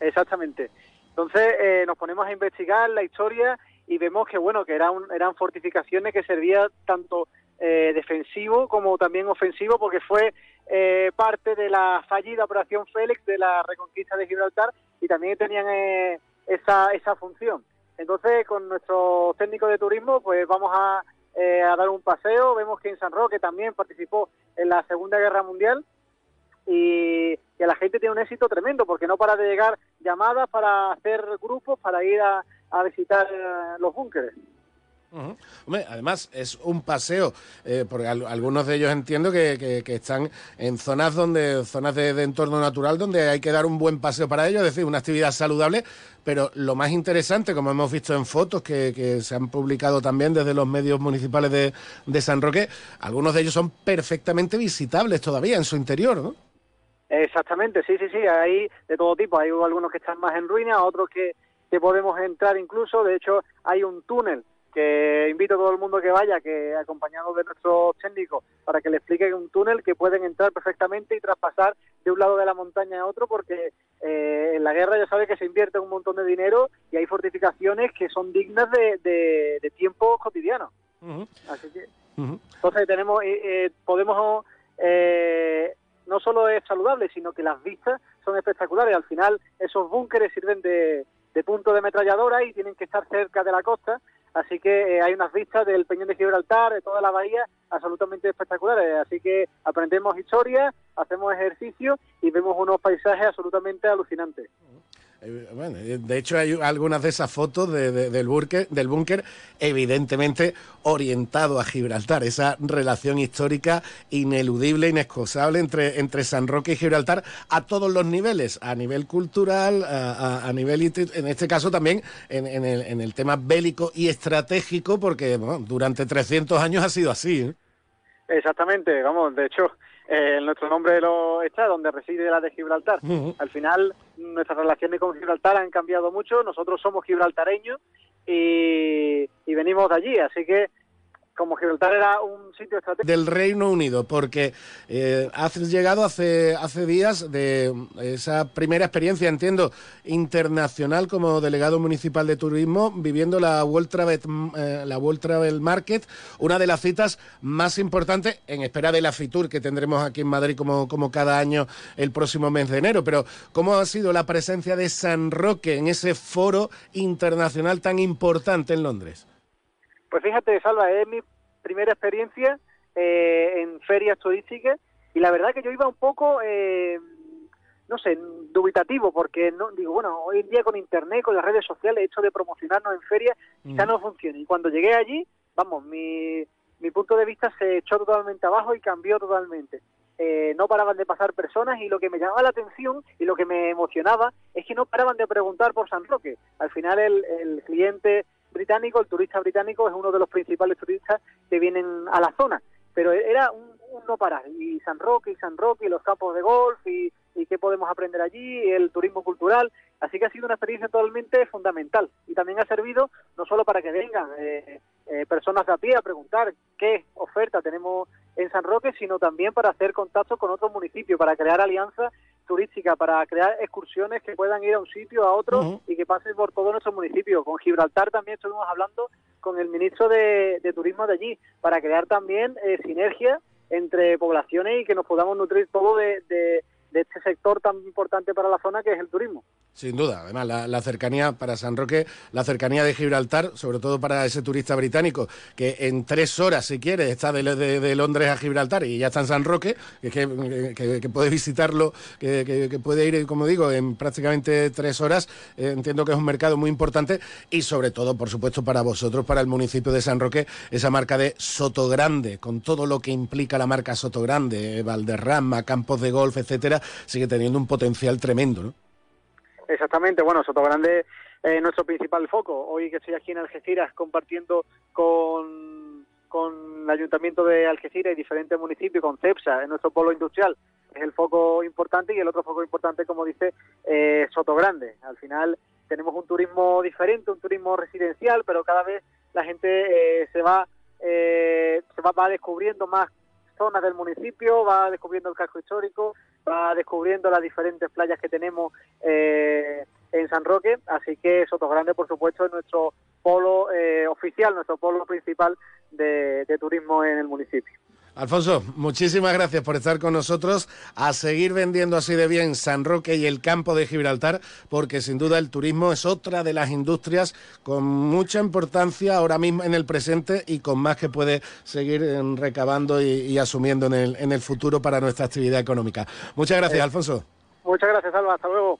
Exactamente. Entonces eh, nos ponemos a investigar la historia y vemos que bueno que eran eran fortificaciones que servían tanto eh, defensivo como también ofensivo porque fue eh, parte de la fallida operación Félix de la reconquista de Gibraltar y también tenían eh, esa esa función. Entonces con nuestro técnico de turismo pues vamos a, eh, a dar un paseo. Vemos que en San Roque también participó en la Segunda Guerra Mundial y que la gente tiene un éxito tremendo porque no para de llegar llamadas para hacer grupos para ir a, a visitar eh, los búnkeres. Además es un paseo, eh, porque algunos de ellos entiendo que, que, están en zonas donde zonas de, entorno natural donde hay que dar un buen paseo para ellos, es decir, una actividad saludable, pero lo más interesante, como hemos visto en fotos que, que se han publicado también desde los medios municipales de, de San Roque, algunos de ellos son perfectamente visitables todavía en su interior, ¿no? Exactamente, sí, sí, sí, hay de todo tipo, hay algunos que están más en ruina, otros que, que podemos entrar incluso, de hecho hay un túnel que invito a todo el mundo que vaya, que acompañado de nuestros técnicos, para que le expliquen un túnel que pueden entrar perfectamente y traspasar de un lado de la montaña a otro, porque eh, en la guerra ya sabe que se invierte un montón de dinero y hay fortificaciones que son dignas de, de, tiempos cotidianos. Así que, entonces tenemos, eh, eh, podemos eh, no solo es saludable, sino que las vistas son espectaculares. Al final, esos búnkeres sirven de, punto de ametralladora y tienen que estar cerca de la costa. Así que eh, hay unas vistas del Peñón de Gibraltar, de toda la bahía, absolutamente espectaculares. Así que aprendemos historia, hacemos ejercicio y vemos unos paisajes absolutamente alucinantes. Eh, bueno, eh, de hecho hay algunas de esas fotos del búnker, del búnker evidentemente orientado a Gibraltar, esa relación histórica ineludible, inexcusable entre, entre San Roque y Gibraltar a todos los niveles, a nivel cultural, a, nivel, en este caso también en, el, en, el, tema bélico y estratégico, porque durante 300 años ha sido así. ¿eh? Exactamente, vamos, de hecho, eh, nuestro nombre lo está donde reside la de Gibraltar. Al final, nuestras relaciones con Gibraltar han cambiado mucho. Nosotros somos gibraltareños y, y venimos de allí, así que como Gibraltar era un sitio estratégico. Del Reino Unido, porque eh, has llegado hace, hace días de esa primera experiencia, entiendo, internacional como delegado municipal de turismo, viviendo la World Travel, eh, la World Travel Market, una de las citas más importantes en espera de la FITUR que tendremos aquí en Madrid como, como cada año el próximo mes de enero. Pero, ¿cómo ha sido la presencia de San Roque en ese foro internacional tan importante en Londres? Pues fíjate, Salva, es mi primera experiencia eh, en ferias turísticas y la verdad que yo iba un poco, eh, no sé, dubitativo porque no digo, bueno, hoy en día con internet, con las redes sociales, hecho de promocionarnos en ferias, ya no funciona. Y cuando llegué allí, vamos, mi, mi punto de vista se echó totalmente abajo y cambió totalmente. Eh, no paraban de pasar personas y lo que me llamaba la atención y lo que me emocionaba es que no paraban de preguntar por San Roque. Al final el, el cliente británico, el turista británico es uno de los principales turistas que vienen a la zona, pero era un, no parar, y San Roque, y San Roque, y los campos de golf, y, qué podemos aprender allí, el turismo cultural, así que ha sido una experiencia totalmente fundamental, y también ha servido no solo para que vengan eh, eh, personas a pie a preguntar qué oferta tenemos en San Roque, sino también para hacer contacto con otros municipios, para crear alianzas turística para crear excursiones que puedan ir a un sitio, a otro y que pasen por todo nuestro municipio. Con Gibraltar también estuvimos hablando con el ministro de, Turismo de allí para crear también eh, sinergia entre poblaciones y que nos podamos nutrir todo de, de este sector tan importante para la zona que es el turismo. Sin duda, además la, cercanía para San Roque, la cercanía de Gibraltar, sobre todo para ese turista británico que en tres horas, si quiere, está de, Londres a Gibraltar y ya está en San Roque, que, que, puede visitarlo, que, puede ir, como digo, en prácticamente tres horas. Eh, entiendo que es un mercado muy importante y sobre todo, por supuesto, para vosotros, para el municipio de San Roque, esa marca de Sotogrande, con todo lo que implica la marca Sotogrande, Valderrama, campos de golf, etcétera, sigue teniendo un potencial tremendo, ¿no? Exactamente, bueno, Sotogrande es nuestro principal foco. Hoy que estoy aquí en Algeciras compartiendo con, con el Ayuntamiento de Algeciras y diferentes municipios, con CEPSA, en nuestro polo industrial, es el foco importante y el otro foco importante, como dice, eh, Sotogrande. Al final tenemos un turismo diferente, un turismo residencial, pero cada vez la gente eh, se va eh, se va, va descubriendo más zonas del municipio, va descubriendo el casco histórico, va descubriendo las diferentes playas que tenemos eh, en San Roque, así que Sotogrande, por supuesto, es nuestro polo eh, oficial, nuestro polo principal de, turismo en el municipio. Alfonso, muchísimas gracias por estar con nosotros, a seguir vendiendo así de bien San Roque y el campo de Gibraltar, porque sin duda el turismo es otra de las industrias con mucha importancia ahora mismo en el presente y con más que puede seguir eh, recabando y, asumiendo en el, en el futuro para nuestra actividad económica. Muchas gracias, eh, Alfonso. Muchas gracias, Alba. Hasta luego.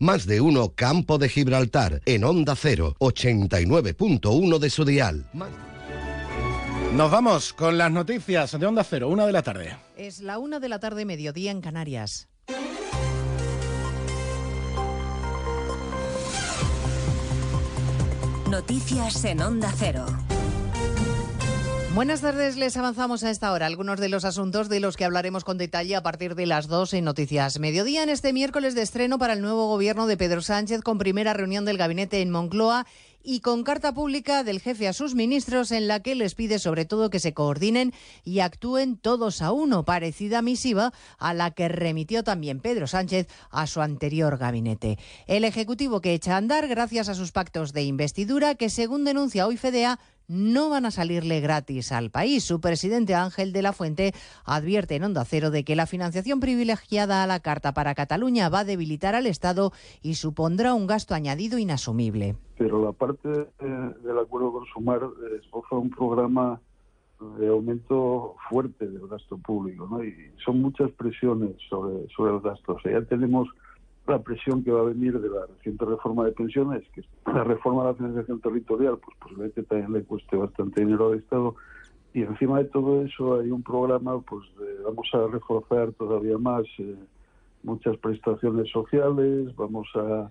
Más de uno Campo de Gibraltar en Onda 0, 89.1 de su dial. Nos vamos con las noticias de Onda Cero, una de la tarde. Es la una de la tarde, mediodía en Canarias. Noticias en Onda Cero. Buenas tardes, les avanzamos a esta hora algunos de los asuntos de los que hablaremos con detalle a partir de las 2 en Noticias Mediodía en este miércoles de estreno para el nuevo gobierno de Pedro Sánchez con primera reunión del gabinete en Moncloa y con carta pública del jefe a sus ministros en la que les pide sobre todo que se coordinen y actúen todos a uno, parecida misiva a la que remitió también Pedro Sánchez a su anterior gabinete. El Ejecutivo que echa a andar gracias a sus pactos de investidura que, según denuncia hoy FEDEA, no van a salirle gratis al país. Su presidente Ángel de la Fuente advierte en Onda Cero de que la financiación privilegiada a la Carta para Cataluña va a debilitar al Estado y supondrá un gasto añadido inasumible. Pero la parte eh, del acuerdo con Sumar esboza un programa de aumento fuerte del gasto público, ¿no? Y son muchas presiones sobre, sobre el gasto. O sea, ya tenemos la presión que va a venir de la reciente reforma de pensiones, que la reforma de la financiación territorial, pues posiblemente también le cueste bastante dinero al Estado. Y encima de todo eso hay un programa, pues vamos a reforzar todavía más eh, muchas prestaciones sociales, vamos a,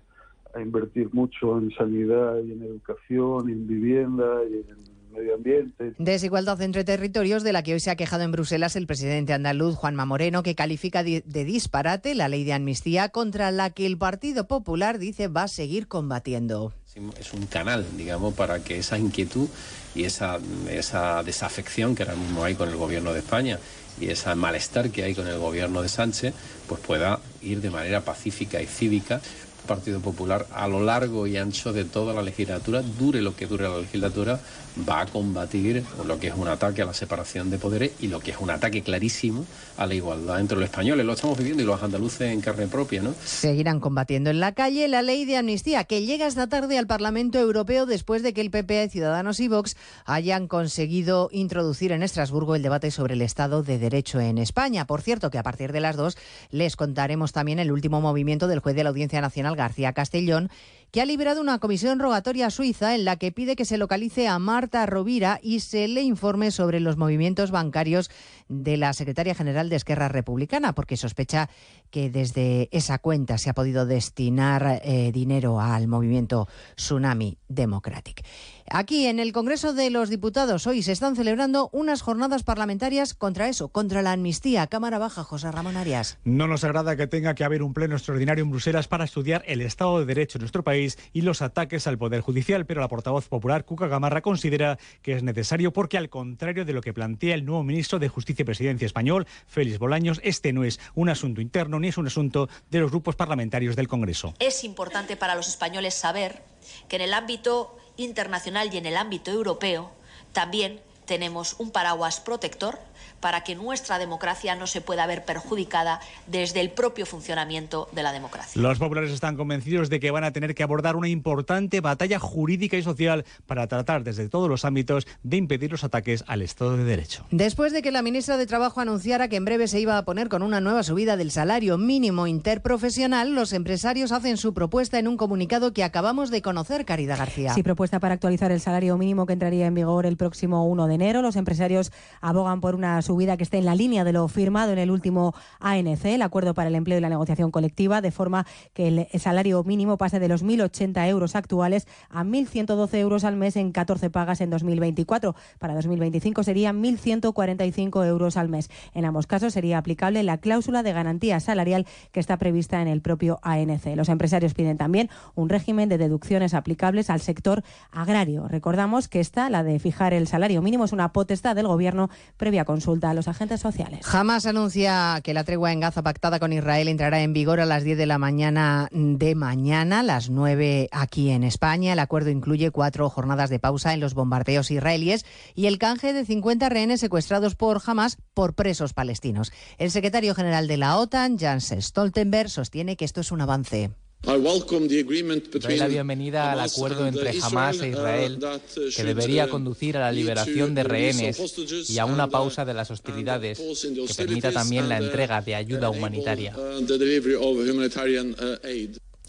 a invertir mucho en sanidad y en educación, en vivienda y en medio ambiente. Desigualdad entre territorios de la que hoy se ha quejado en Bruselas el presidente andaluz Juanma Moreno, que califica de, disparate la ley de amnistía contra la que el Partido Popular dice va a seguir combatiendo. Es un canal, digamos, para que esa inquietud y esa, esa desafección que ahora mismo hay con el gobierno de España y ese malestar que hay con el gobierno de Sánchez, pues pueda ir de manera pacífica y cívica Partido Popular a lo largo y ancho de toda la legislatura, dure lo que dure la legislatura, va a combatir lo que es un ataque a la separación de poderes y lo que es un ataque clarísimo a la igualdad entre los españoles. Lo estamos viviendo y los andaluces en carne propia, ¿no? Seguirán combatiendo en la calle la ley de amnistía que llega esta tarde al Parlamento Europeo después de que el PP, Ciudadanos y Vox hayan conseguido introducir en Estrasburgo el debate sobre el Estado de Derecho en España. Por cierto, que a partir de las dos les contaremos también el último movimiento del juez de la Audiencia Nacional García Castellón que ha liberado una comisión rogatoria suiza en la que pide que se localice a Marta Rovira y se le informe sobre los movimientos bancarios de la secretaria general de Esquerra Republicana, porque sospecha que desde esa cuenta se ha podido destinar eh, dinero al movimiento Tsunami Democratic. Aquí en el Congreso de los Diputados hoy se están celebrando unas jornadas parlamentarias contra eso, contra la amnistía. Cámara Baja, José Ramón Arias. No nos agrada que tenga que haber un pleno extraordinario en Bruselas para estudiar el Estado de Derecho en nuestro país y los ataques al Poder Judicial, pero la portavoz popular, Cuca Gamarra, considera que es necesario porque, al contrario de lo que plantea el nuevo ministro de Justicia y Presidencia español, Félix Bolaños, este no es un asunto interno ni es un asunto de los grupos parlamentarios del Congreso. Es importante para los españoles saber que en el ámbito internacional y en el ámbito europeo también tenemos un paraguas protector para que nuestra democracia no se pueda ver perjudicada desde el propio funcionamiento de la democracia. Los populares están convencidos de que van a tener que abordar una importante batalla jurídica y social para tratar desde todos los ámbitos de impedir los ataques al Estado de Derecho. Después de que la ministra de Trabajo anunciara que en breve se iba a poner con una nueva subida del salario mínimo interprofesional, los empresarios hacen su propuesta en un comunicado que acabamos de conocer, Caridad García. Sí, propuesta para actualizar el salario mínimo que entraría en vigor el próximo 1 de enero. Los empresarios abogan por una subida que esté en la línea de lo firmado en el último ANC, el Acuerdo para el Empleo y la Negociación Colectiva, de forma que el salario mínimo pase de los 1.080 euros actuales a 1.112 euros al mes en 14 pagas en 2024. Para 2025 serían 1.145 euros al mes. En ambos casos sería aplicable la cláusula de garantía salarial que está prevista en el propio ANC. Los empresarios piden también un régimen de deducciones aplicables al sector agrario. Recordamos que esta, la de fijar el salario mínimo, es una potestad del Gobierno previa consulta a los agentes sociales. Jamás anuncia que la tregua en Gaza pactada con Israel entrará en vigor a las 10 de la mañana de mañana, las 9 aquí en España. El acuerdo incluye cuatro jornadas de pausa en los bombardeos israelíes y el canje de 50 rehenes secuestrados por Hamas por presos palestinos. El secretario general de la OTAN, Jens Stoltenberg, sostiene que esto es un avance. Doy la bienvenida al acuerdo entre Hamas e Israel, uh, que debería uh, conducir a la liberación de rehenes y a una uh, pausa de las hostilidades, que permita también la entrega de ayuda humanitaria.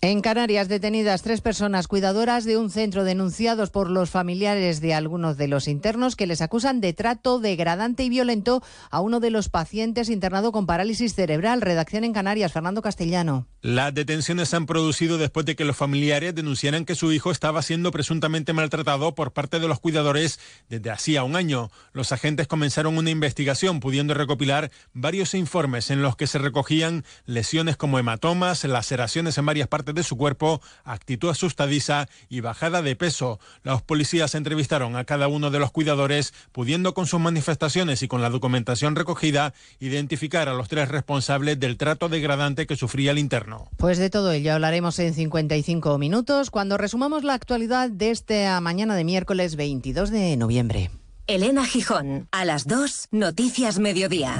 En Canarias, detenidas tres personas cuidadoras de un centro denunciados por los familiares de algunos de los internos que les acusan de trato degradante y violento a uno de los pacientes internado con parálisis cerebral. Redacción en Canarias, Fernando Castellano. Las detenciones se han producido después de que los familiares denunciaran que su hijo estaba siendo presuntamente maltratado por parte de los cuidadores desde hacía un año. Los agentes comenzaron una investigación pudiendo recopilar varios informes en los que se recogían lesiones como hematomas, laceraciones en varias partes de su cuerpo, actitud asustadiza y bajada de peso. Los policías entrevistaron a cada uno de los cuidadores, pudiendo con sus manifestaciones y con la documentación recogida identificar a los tres responsables del trato degradante que sufría el interno. Pues de todo ello hablaremos en 55 minutos cuando resumamos la actualidad de esta mañana de miércoles 22 de noviembre. Elena Gijón, a las 2, Noticias Mediodía.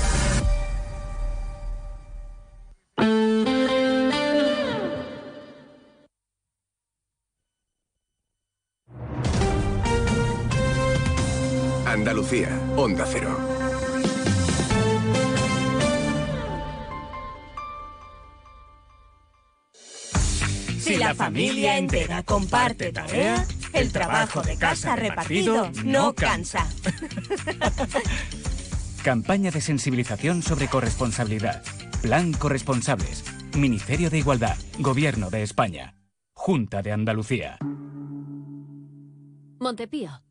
Onda Cero. Si la familia entera comparte tarea, el trabajo de casa repartido no cansa. Campaña de sensibilización sobre corresponsabilidad. Plan Corresponsables. Ministerio de Igualdad. Gobierno de España. Junta de Andalucía. Montepío.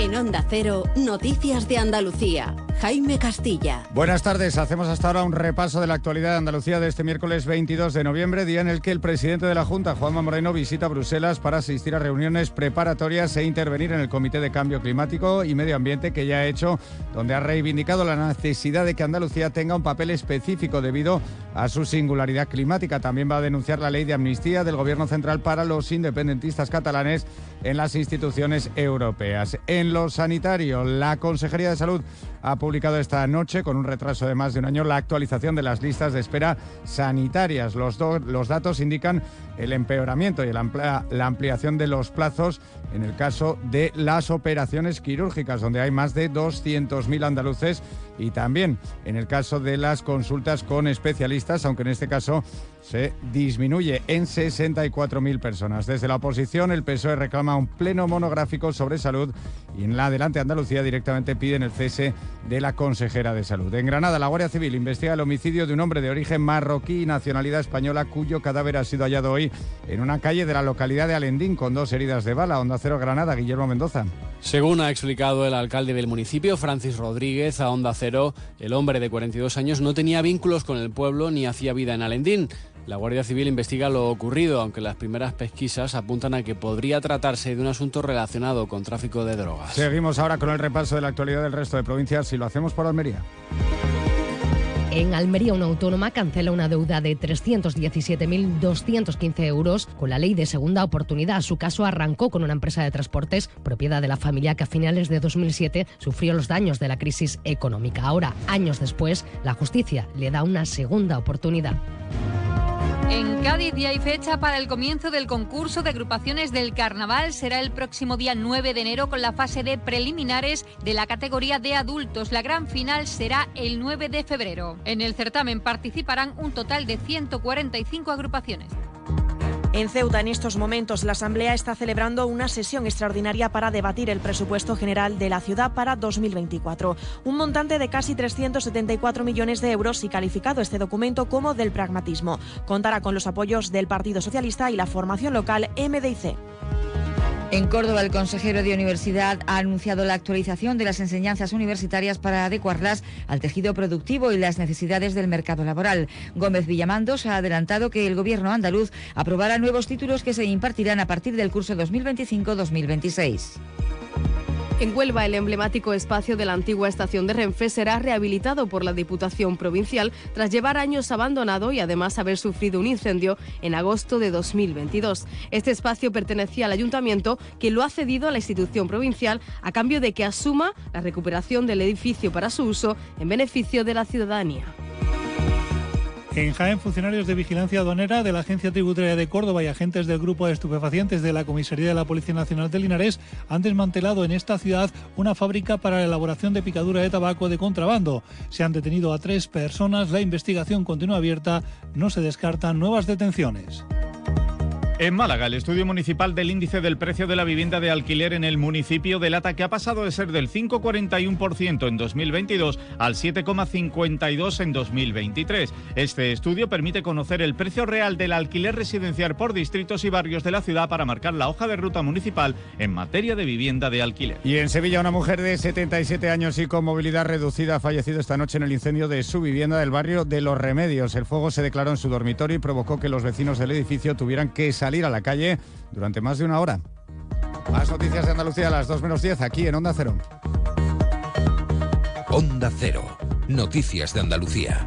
En Onda Cero, Noticias de Andalucía. Jaime Castilla. Buenas tardes. Hacemos hasta ahora un repaso de la actualidad de Andalucía de este miércoles 22 de noviembre, día en el que el presidente de la Junta, Juanma Moreno, visita Bruselas para asistir a reuniones preparatorias e intervenir en el Comité de Cambio Climático y Medio Ambiente que ya ha hecho, donde ha reivindicado la necesidad de que Andalucía tenga un papel específico debido a su singularidad climática. También va a denunciar la ley de amnistía del Gobierno Central para los independentistas catalanes en las instituciones europeas. En lo sanitario, la Consejería de Salud ha publicado esta noche, con un retraso de más de un año, la actualización de las listas de espera sanitarias. Los, los datos indican el empeoramiento y la ampliación de los plazos en el caso de las operaciones quirúrgicas, donde hay más de 200.000 andaluces y también en el caso de las consultas con especialistas, aunque en este caso se disminuye en 64.000 personas. Desde la oposición, el PSOE reclama un pleno monográfico sobre salud y en la Adelante Andalucía directamente piden el cese de la consejera de salud. En Granada, la Guardia Civil investiga el homicidio de un hombre de origen marroquí y nacionalidad española cuyo cadáver ha sido hallado hoy en una calle de la localidad de Alendín con dos heridas de bala. Onda Cero Granada, Guillermo Mendoza. Según ha explicado el alcalde del municipio, Francis Rodríguez, a Onda Cero, el hombre de 42 años no tenía vínculos con el pueblo ni hacía vida en Alendín. La Guardia Civil investiga lo ocurrido, aunque las primeras pesquisas apuntan a que podría tratarse de un asunto relacionado con tráfico de drogas. Seguimos ahora con el repaso de la actualidad del resto de provincias y lo hacemos por Almería. En Almería, una autónoma cancela una deuda de 317.215 euros con la ley de segunda oportunidad. Su caso arrancó con una empresa de transportes propiedad de la familia que a finales de 2007 sufrió los daños de la crisis económica. Ahora, años después, la justicia le da una segunda oportunidad. En Cádiz ya hay fecha para el comienzo del concurso de agrupaciones del carnaval. Será el próximo día 9 de enero con la fase de preliminares de la categoría de adultos. La gran final será el 9 de febrero. En el certamen participarán un total de 145 agrupaciones. En Ceuta, en estos momentos, la Asamblea está celebrando una sesión extraordinaria para debatir el presupuesto general de la ciudad para 2024. Un montante de casi 374 millones de euros y calificado este documento como del pragmatismo. Contará con los apoyos del Partido Socialista y la formación local MDIC. En Córdoba, el consejero de Universidad ha anunciado la actualización de las enseñanzas universitarias para adecuarlas al tejido productivo y las necesidades del mercado laboral. Gómez Villamandos ha adelantado que el gobierno andaluz aprobará nuevos títulos que se impartirán a partir del curso 2025-2026. En Huelva, el emblemático espacio de la antigua estación de Renfe será rehabilitado por la Diputación Provincial tras llevar años abandonado y además haber sufrido un incendio en agosto de 2022. Este espacio pertenecía al ayuntamiento que lo ha cedido a la institución provincial a cambio de que asuma la recuperación del edificio para su uso en beneficio de la ciudadanía. En Jaén, funcionarios de vigilancia aduanera de la Agencia Tributaria de Córdoba y agentes del Grupo de Estupefacientes de la Comisaría de la Policía Nacional de Linares han desmantelado en esta ciudad una fábrica para la elaboración de picadura de tabaco de contrabando. Se han detenido a tres personas, la investigación continúa abierta, no se descartan nuevas detenciones. En Málaga, el estudio municipal del índice del precio de la vivienda de alquiler en el municipio delata que ha pasado de ser del 5,41% en 2022 al 7,52% en 2023. Este estudio permite conocer el precio real del alquiler residencial por distritos y barrios de la ciudad para marcar la hoja de ruta municipal en materia de vivienda de alquiler. Y en Sevilla, una mujer de 77 años y con movilidad reducida ha fallecido esta noche en el incendio de su vivienda del barrio de Los Remedios. El fuego se declaró en su dormitorio y provocó que los vecinos del edificio tuvieran que salir salir a la calle durante más de una hora. Más noticias de Andalucía a las 2 menos 10 aquí en Onda Cero. Onda Cero. Noticias de Andalucía.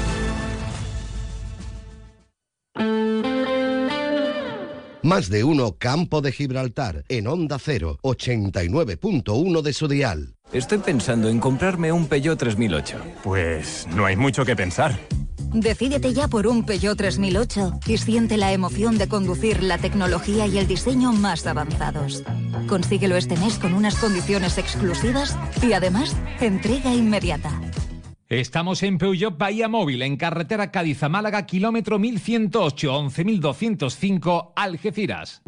Más de uno Campo de Gibraltar en Onda 0, 89.1 de su dial. Estoy pensando en comprarme un Peugeot 3008. Pues no hay mucho que pensar. Decídete ya por un Peugeot 3008 y siente la emoción de conducir la tecnología y el diseño más avanzados. Consíguelo este mes con unas condiciones exclusivas y además entrega inmediata. Estamos en Peugeot Bahía Móvil, en carretera Cádiz a Málaga, kilómetro 1108, 11205, Algeciras.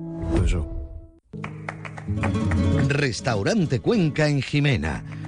Restaurante Cuenca en Jimena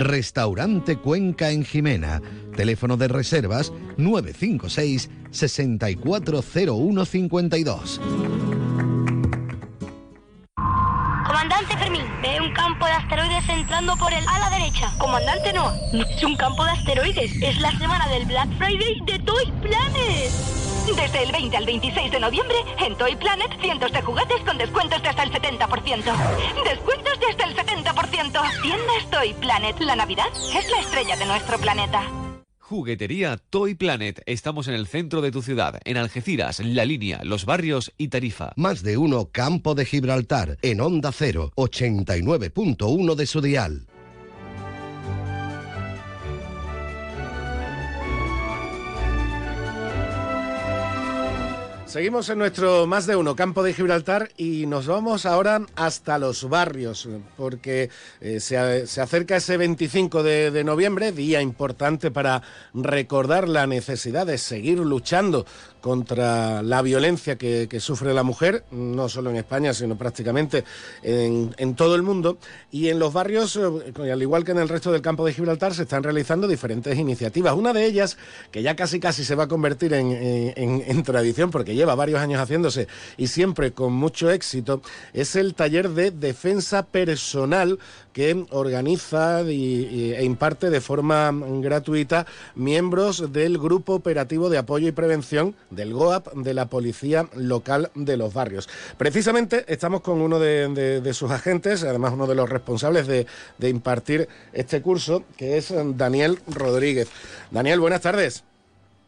Restaurante Cuenca en Jimena. Teléfono de reservas 956 640152. Comandante Fermín, ve un campo de asteroides entrando por el ala derecha. Comandante no, no es un campo de asteroides, es la semana del Black Friday de Toy Planet. Desde el 20 al 26 de noviembre, en Toy Planet, cientos de juguetes con descuentos de hasta el 70%. Descuentos de hasta el 70%. Tiendas Toy Planet. La Navidad es la estrella de nuestro planeta. Juguetería Toy Planet. Estamos en el centro de tu ciudad, en Algeciras, La Línea, Los Barrios y Tarifa. Más de uno Campo de Gibraltar, en Onda 0, 89.1 de su dial. Seguimos en nuestro más de uno campo de Gibraltar y nos vamos ahora hasta los barrios, porque eh, se, acerca ese 25 de, noviembre, día importante para recordar la necesidad de seguir luchando contra la violencia que, sufre la mujer, no solo en España, sino prácticamente en, todo el mundo. Y en los barrios, eh, al igual que en el resto del campo de Gibraltar, se están realizando diferentes iniciativas. Una de ellas, que ya casi casi se va a convertir en, tradición, porque lleva varios años haciéndose y siempre con mucho éxito, es el taller de defensa personal que organiza e imparte de forma gratuita miembros del Grupo Operativo de Apoyo y Prevención del GOAP de la Policía Local de los Barrios. Precisamente estamos con uno de, sus agentes, además uno de los responsables de, de impartir este curso, que es Daniel Rodríguez. Daniel, buenas tardes.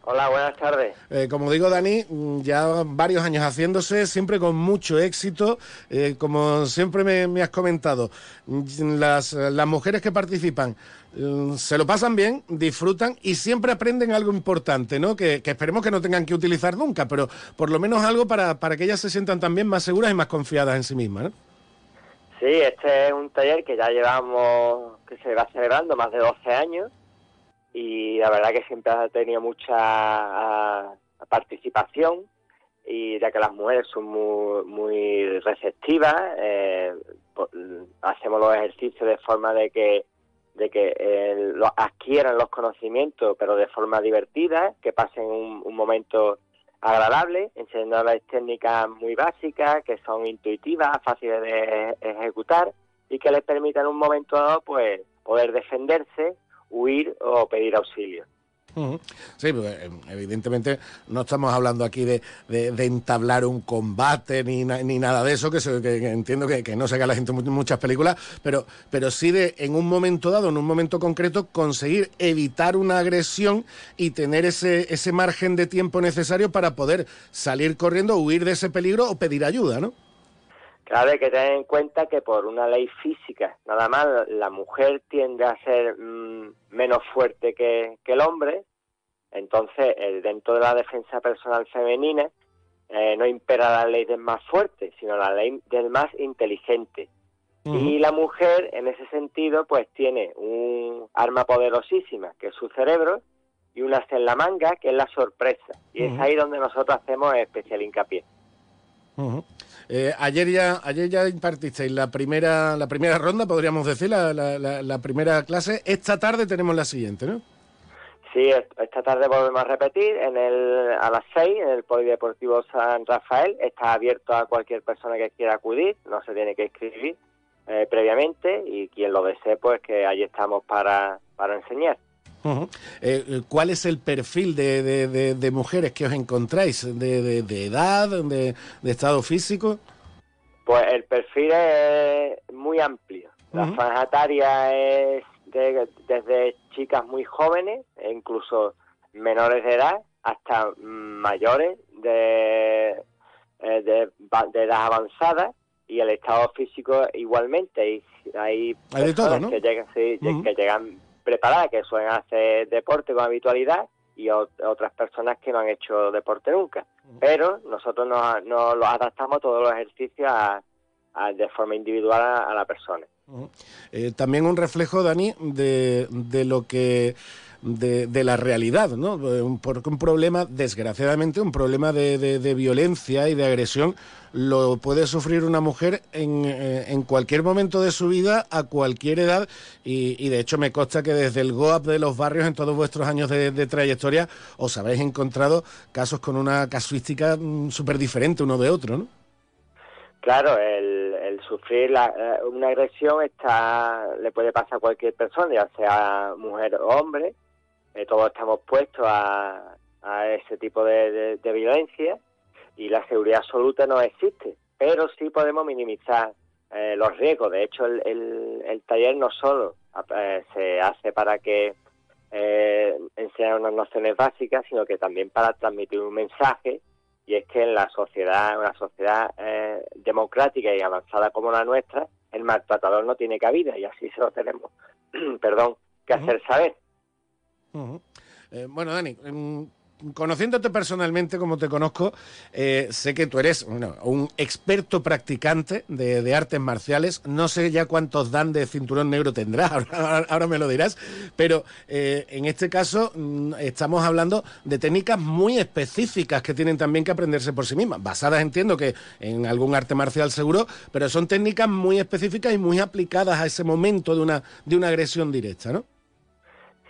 Hola, buenas tardes. Eh, como digo, Dani, mm, ya varios años haciéndose, siempre con mucho éxito. Eh, como siempre me, has comentado, mm, las, las, mujeres que participan mm, se lo pasan bien, disfrutan y siempre aprenden algo importante, ¿no? Que, esperemos que no tengan que utilizar nunca, pero por lo menos algo para, para que ellas se sientan también más seguras y más confiadas en sí mismas, ¿no? Sí, este es un taller que ya llevamos, que se va celebrando más de 12 años y la verdad que siempre ha tenido mucha participación y ya que las mujeres son muy, receptivas, eh, hacemos los ejercicios de forma de que de que eh, adquieran los conocimientos, pero de forma divertida, que pasen un, momento agradable, enseñándoles técnicas muy básicas, que son intuitivas, fáciles de ejecutar y que les permitan un momento dado pues poder defenderse huir o pedir auxilio. Sí, eh, evidentemente no estamos hablando aquí de, entablar un combate ni, ni, nada de eso, que, entiendo que, no se haga la gente en muchas películas, pero, pero sí de en un momento dado, en un momento concreto, conseguir evitar una agresión y tener ese, ese margen de tiempo necesario para poder salir corriendo, huir de ese peligro o pedir ayuda, ¿no? Claro, hay que tener en cuenta que por una ley física, nada más, la mujer tiende a ser mm, menos fuerte que, el hombre, entonces dentro de la defensa personal femenina eh, no impera la ley del más fuerte, sino la ley del más inteligente. Y la mujer, en ese sentido, pues tiene un arma poderosísima, que es su cerebro, y una en la manga, que es la sorpresa. Y es ahí donde nosotros hacemos especial hincapié. Eh, ayer ya ayer ya impartisteis la primera la primera ronda, podríamos decir, la, la, primera clase. Esta tarde tenemos la siguiente, ¿no? Sí, esta tarde volvemos a repetir en el, a las 6 en el Polideportivo San Rafael. Está abierto a cualquier persona que quiera acudir, no se tiene que inscribir eh, previamente y quien lo desee, pues que allí estamos para, para enseñar. Eh, ¿Cuál es el perfil de, mujeres que os encontráis? ¿De, edad? De, estado físico? Pues el perfil es muy amplio. La franja es desde chicas muy jóvenes, e incluso menores de edad, hasta mayores de, eh, de, edad avanzada y el estado físico igualmente. hay, hay, de todo, ¿no? que llegan, que llegan preparadas, que suelen hacer deporte con habitualidad, y otras personas que no han hecho deporte nunca. Pero nosotros nos, nos lo adaptamos todos los ejercicios de forma individual a, la persona. Eh, también un reflejo, Dani, de, de lo que de, la realidad, ¿no? Porque un problema, desgraciadamente, un problema de, violencia y de agresión lo puede sufrir una mujer en, eh, cualquier momento de su vida, a cualquier edad, y, de hecho me consta que desde el GOAP de los barrios, en todos vuestros años de, trayectoria, os habéis encontrado casos con una casuística mm, súper diferente uno de otro, ¿no? Claro, el, sufrir eh, una agresión está le puede pasar a cualquier persona, ya sea mujer o hombre, eh, todos estamos puestos a, ese tipo de, violencia y la seguridad absoluta no existe, pero sí podemos minimizar eh, los riesgos. De hecho, el, taller no solo eh, se hace para que eh, enseñar unas nociones básicas, sino que también para transmitir un mensaje y es que en la sociedad, una sociedad democrática y avanzada como la nuestra, el maltratador no tiene cabida y así se lo tenemos, perdón, que hacer saber. Eh, bueno, Dani, em, conociéndote personalmente como te conozco, eh, sé que tú eres un experto practicante de, artes marciales. No sé ya cuántos dan de cinturón negro tendrás, ahora, me lo dirás, pero eh, en este caso mm, estamos hablando de técnicas muy específicas que tienen también que aprenderse por sí mismas, basadas entiendo que en algún arte marcial seguro, pero son técnicas muy específicas y muy aplicadas a ese momento de una, de una agresión directa, ¿no?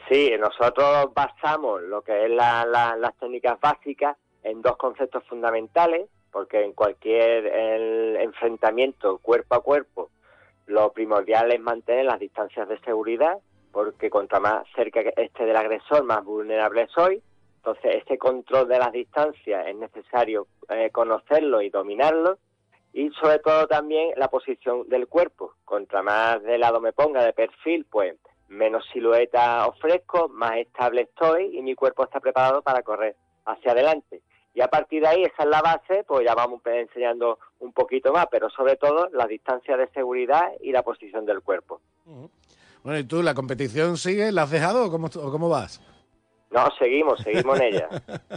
Sí, nosotros basamos lo que es las técnicas básicas en dos conceptos fundamentales, porque en cualquier enfrentamiento cuerpo a cuerpo, lo primordial es mantener las distancias de seguridad, porque contra más cerca esté del agresor, más vulnerable soy. Entonces, este control de las distancias es necesario eh, conocerlo y dominarlo. Y sobre todo también la posición del cuerpo. Contra más de lado me ponga, de perfil, pues menos silueta ofrezco, más estable estoy y mi cuerpo está preparado para correr hacia adelante. Y a partir de ahí, esa es la base, pues ya vamos enseñando un poquito más, pero sobre todo la distancia de seguridad y la posición del cuerpo. Bueno, ¿y tú la competición sigue? ¿La has dejado o cómo, o cómo vas? No, seguimos, seguimos en ella.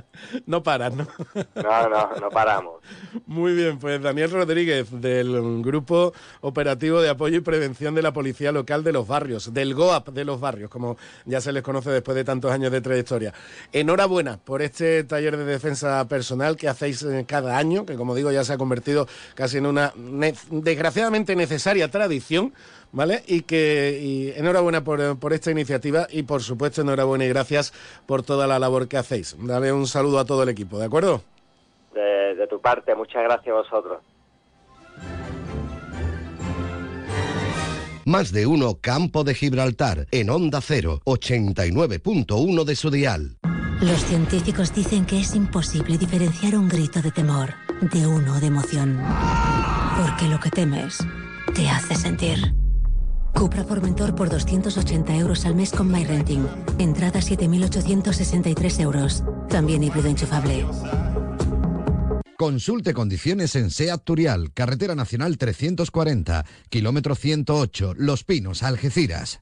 no paras, ¿no? no, no, no paramos. Muy bien, pues Daniel Rodríguez, del Grupo Operativo de Apoyo y Prevención de la Policía Local de los Barrios, del GOAP de los Barrios, como ya se les conoce después de tantos años de trayectoria. Enhorabuena por este taller de defensa personal que hacéis eh, cada año, que como digo ya se ha convertido casi en una desgraciadamente necesaria tradición ¿vale? Y que enhorabuena por, esta iniciativa y por supuesto enhorabuena y gracias por toda la labor que hacéis. Dale un saludo a todo el equipo, ¿de acuerdo? De, tu parte, muchas gracias a vosotros. Más de uno Campo de Gibraltar en Onda 0, 89.1 de su dial. Los científicos dicen que es imposible diferenciar un grito de temor de uno de emoción. Porque lo que temes te hace sentir. Cupra Formentor por 280 euros al mes con MyRenting. Entrada 7.863 euros. También híbrido enchufable. Consulte condiciones en SEAT Turial, Carretera Nacional 340, kilómetro 108, Los Pinos, Algeciras.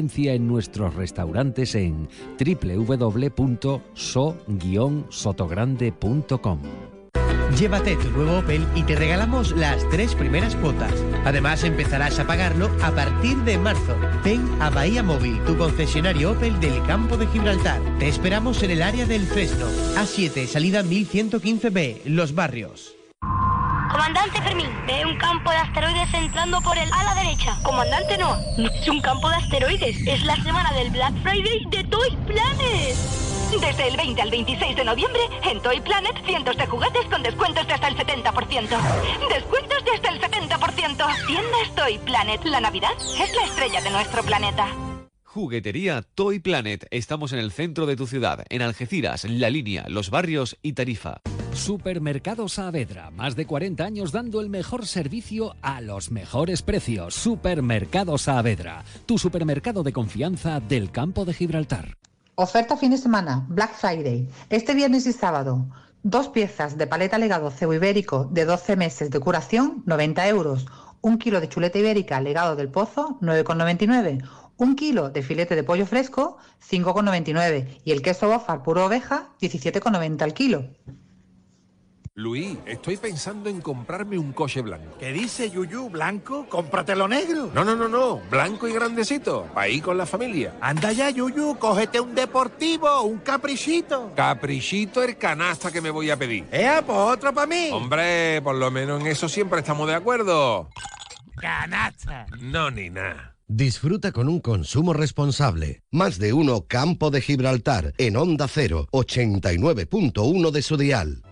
en nuestros restaurantes en www.so-sotogrande.com. Llévate tu nuevo Opel y te regalamos las tres primeras cuotas. Además empezarás a pagarlo a partir de marzo. Ven a Bahía Móvil, tu concesionario Opel del campo de Gibraltar. Te esperamos en el área del Fresno. A7, salida 1115B, Los Barrios. Comandante Fermín, ve un campo de asteroides entrando por el ala derecha. Comandante no, no es un campo de asteroides, es la semana del Black Friday de Toy Planet. Desde el 20 al 26 de noviembre, en Toy Planet, cientos de juguetes con descuentos de hasta el 70%. Descuentos de hasta el 70%. Tiendas Toy Planet. La Navidad es la estrella de nuestro planeta. Juguetería Toy Planet. Estamos en el centro de tu ciudad, en Algeciras, La Línea, Los Barrios y Tarifa. Supermercado Saavedra, más de 40 años dando el mejor servicio a los mejores precios. Supermercado Saavedra, tu supermercado de confianza del campo de Gibraltar. Oferta fin de semana, Black Friday. Este viernes y sábado, dos piezas de paleta legado cebo ibérico de 12 meses de curación, 90 euros. Un kilo de chuleta ibérica legado del pozo, 9,99 un kilo de filete de pollo fresco, 5,99 y el queso bofar puro oveja, 17,90 al kilo. Luis, estoy pensando en comprarme un coche blanco. ¿Qué dice Yuyu? ¿Blanco? Cómpratelo negro. No, no, no, no. Blanco y grandecito. Ir con la familia. Anda ya, Yuyu. Cógete un deportivo, un caprichito. Caprichito el canasta que me voy a pedir. ¡Eh, pues otro para mí! Hombre, por lo menos en eso siempre estamos de acuerdo. ¡Canasta! No, ni nada. Disfruta con un consumo responsable. Más de uno Campo de Gibraltar en Onda 0, 89.1 de su dial.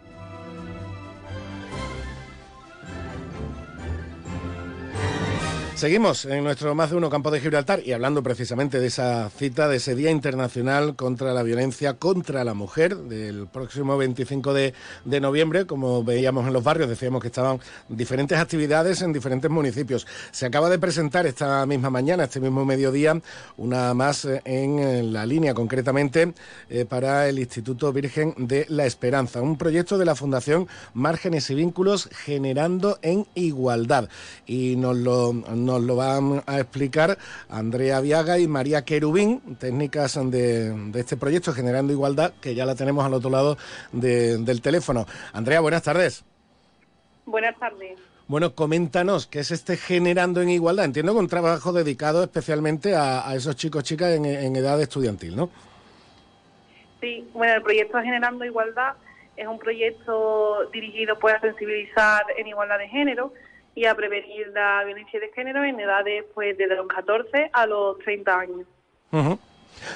Seguimos en nuestro más de uno campo de Gibraltar y hablando precisamente de esa cita, de ese Día Internacional contra la Violencia contra la Mujer, del próximo 25 de, noviembre. Como veíamos en los barrios, decíamos que estaban diferentes actividades en diferentes municipios. Se acaba de presentar esta misma mañana, este mismo mediodía, una más en la línea, concretamente eh, para el Instituto Virgen de la Esperanza, un proyecto de la Fundación Márgenes y Vínculos generando en igualdad. Y nos lo nos lo van a explicar Andrea Viaga y María Querubín, técnicas de, este proyecto Generando Igualdad, que ya la tenemos al otro lado del teléfono. Andrea, buenas tardes. Buenas tardes. Bueno, coméntanos, ¿qué es este Generando en Igualdad? Entiendo que un trabajo dedicado especialmente a, esos chicos chicas en, en, edad estudiantil, ¿no? Sí, bueno, el proyecto Generando Igualdad es un proyecto dirigido pues, a sensibilizar en igualdad de género y a prevenir la violencia de género en edades pues desde los 14 a los 30 años.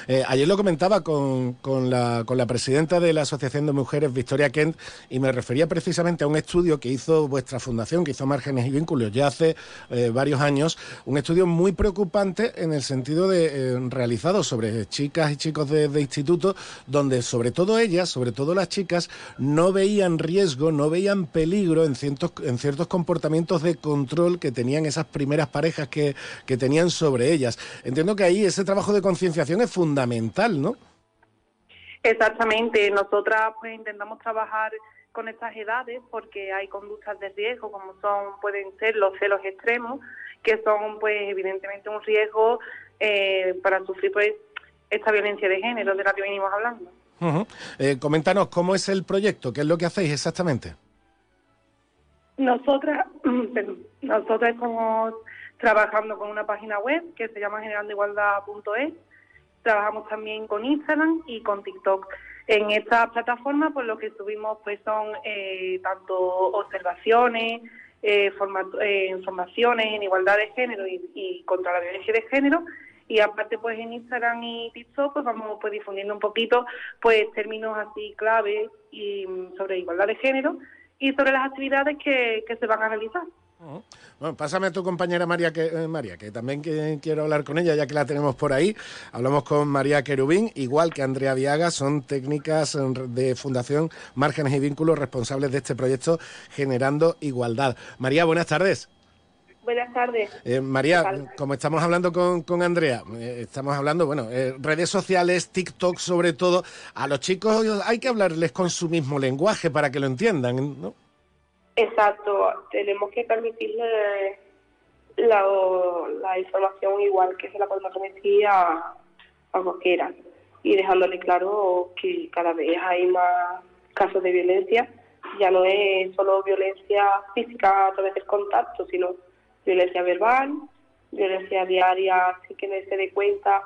Eh, ayer lo comentaba con, la, con, la, presidenta de la Asociación de Mujeres, Victoria Kent, y me refería precisamente a un estudio que hizo vuestra fundación, que hizo Márgenes y Vínculos ya hace eh, varios años, un estudio muy preocupante en el sentido de eh, realizado sobre chicas y chicos de, de instituto, donde sobre todo ellas, sobre todo las chicas, no veían riesgo, no veían peligro en ciertos, en ciertos comportamientos de control que tenían esas primeras parejas que, que tenían sobre ellas. Entiendo que ahí ese trabajo de concienciación es fundamental, ¿no? Exactamente. Nosotras pues intentamos trabajar con estas edades porque hay conductas de riesgo como son pueden ser los celos extremos que son pues evidentemente un riesgo eh, para sufrir pues esta violencia de género de la que venimos hablando. Eh, coméntanos cómo es el proyecto, qué es lo que hacéis exactamente. Nosotras, nosotras estamos trabajando con una página web que se llama generandoigualdad.es Trabajamos también con Instagram y con TikTok. En esta plataforma, pues lo que subimos pues son eh, tanto observaciones, eh, eh, informaciones en igualdad de género y, contra la violencia de género y aparte pues en Instagram y TikTok pues vamos pues difundiendo un poquito pues términos así claves y mm, sobre igualdad de género y sobre las actividades que se van a realizar. Bueno, pásame a tu compañera María, que, eh, María, que también quiero hablar con ella, ya que la tenemos por ahí. Hablamos con María Querubín, igual que Andrea Viaga, son técnicas de Fundación Márgenes y Vínculos responsables de este proyecto Generando Igualdad. María, buenas tardes. Buenas tardes. Eh, María, como estamos hablando con, Andrea, eh, estamos hablando, bueno, redes sociales, TikTok sobre todo, a los chicos hay que hablarles con su mismo lenguaje para que lo entiendan, ¿no? Exacto, tenemos que permitirle la, información igual que se la podemos remitir a, a cualquiera y dejándole claro que cada vez hay más casos de violencia, ya no es solo violencia física a través del contacto, sino violencia verbal, violencia diaria sin que se dé cuenta,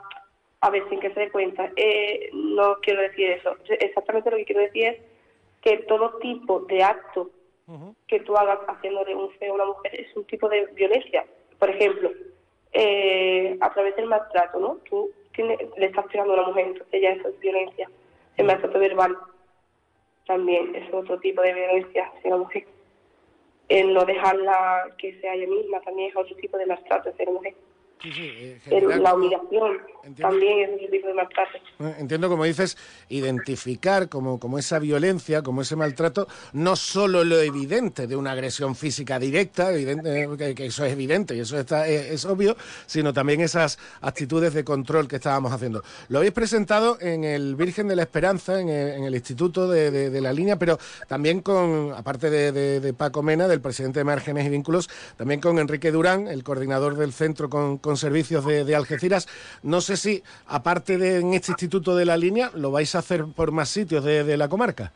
a veces sin que se dé cuenta. Eh, no quiero decir eso, exactamente lo que quiero decir es que todo tipo de actos que tú hagas haciéndole un feo a una mujer es un tipo de violencia. Por ejemplo, eh, a través del maltrato, ¿no? Tú le estás pegando a una mujer, entonces ya eso es violencia. El maltrato verbal también es otro tipo de violencia hacia la mujer. El no dejarla que sea ella misma también es otro tipo de maltrato hacia la mujer. La humillación también es un tipo de maltrato. Eh, entiendo, como dices, identificar como, como esa violencia, como ese maltrato, no solo lo evidente de una agresión física directa, evidente, eh, que, eso es evidente y eso está, eh, es, obvio, sino también esas actitudes de control que estábamos haciendo. Lo habéis presentado en el Virgen de la Esperanza, en el, Instituto de, la Línea, pero también con, aparte de, Paco Mena, del presidente de Márgenes y Vínculos, también con Enrique Durán, el coordinador del Centro con, con Servicios de, Algeciras. No sé si, aparte de en este Instituto de la Línea, lo vais a hacer por más sitios de, la comarca.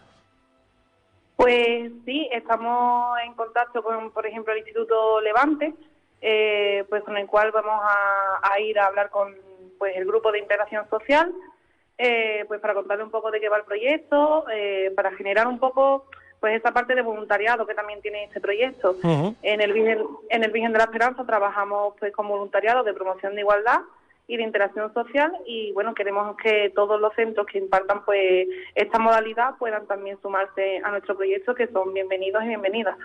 Pues sí, estamos en contacto con, por ejemplo, el Instituto Levante, eh, pues con el cual vamos a, ir a hablar con pues el grupo de integración social, eh, pues para contarle un poco de qué va el proyecto, eh, para generar un poco pues esa parte de voluntariado que también tiene este proyecto. En el Virgen, en el Virgen de la Esperanza trabajamos pues con voluntariado de promoción de igualdad y de interacción social y bueno queremos que todos los centros que impartan pues esta modalidad puedan también sumarse a nuestro proyecto que son bienvenidos y bienvenidas.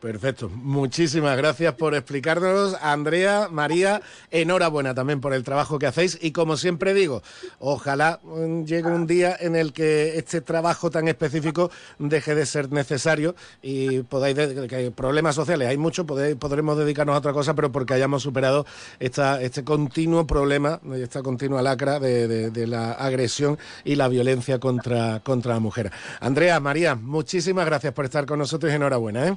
Perfecto. Muchísimas gracias por explicárnoslo. Andrea, María, enhorabuena también por el trabajo que hacéis. Y como siempre digo, ojalá mm, llegue un día en el que este trabajo tan específico deje de ser necesario y podáis, que hay problemas sociales hay muchos, podremos dedicarnos a otra cosa, pero porque hayamos superado esta, este continuo problema, esta continua lacra de, la agresión y la violencia contra, contra la mujer. Andrea, María, muchísimas gracias por estar con nosotros y enhorabuena. ¿eh?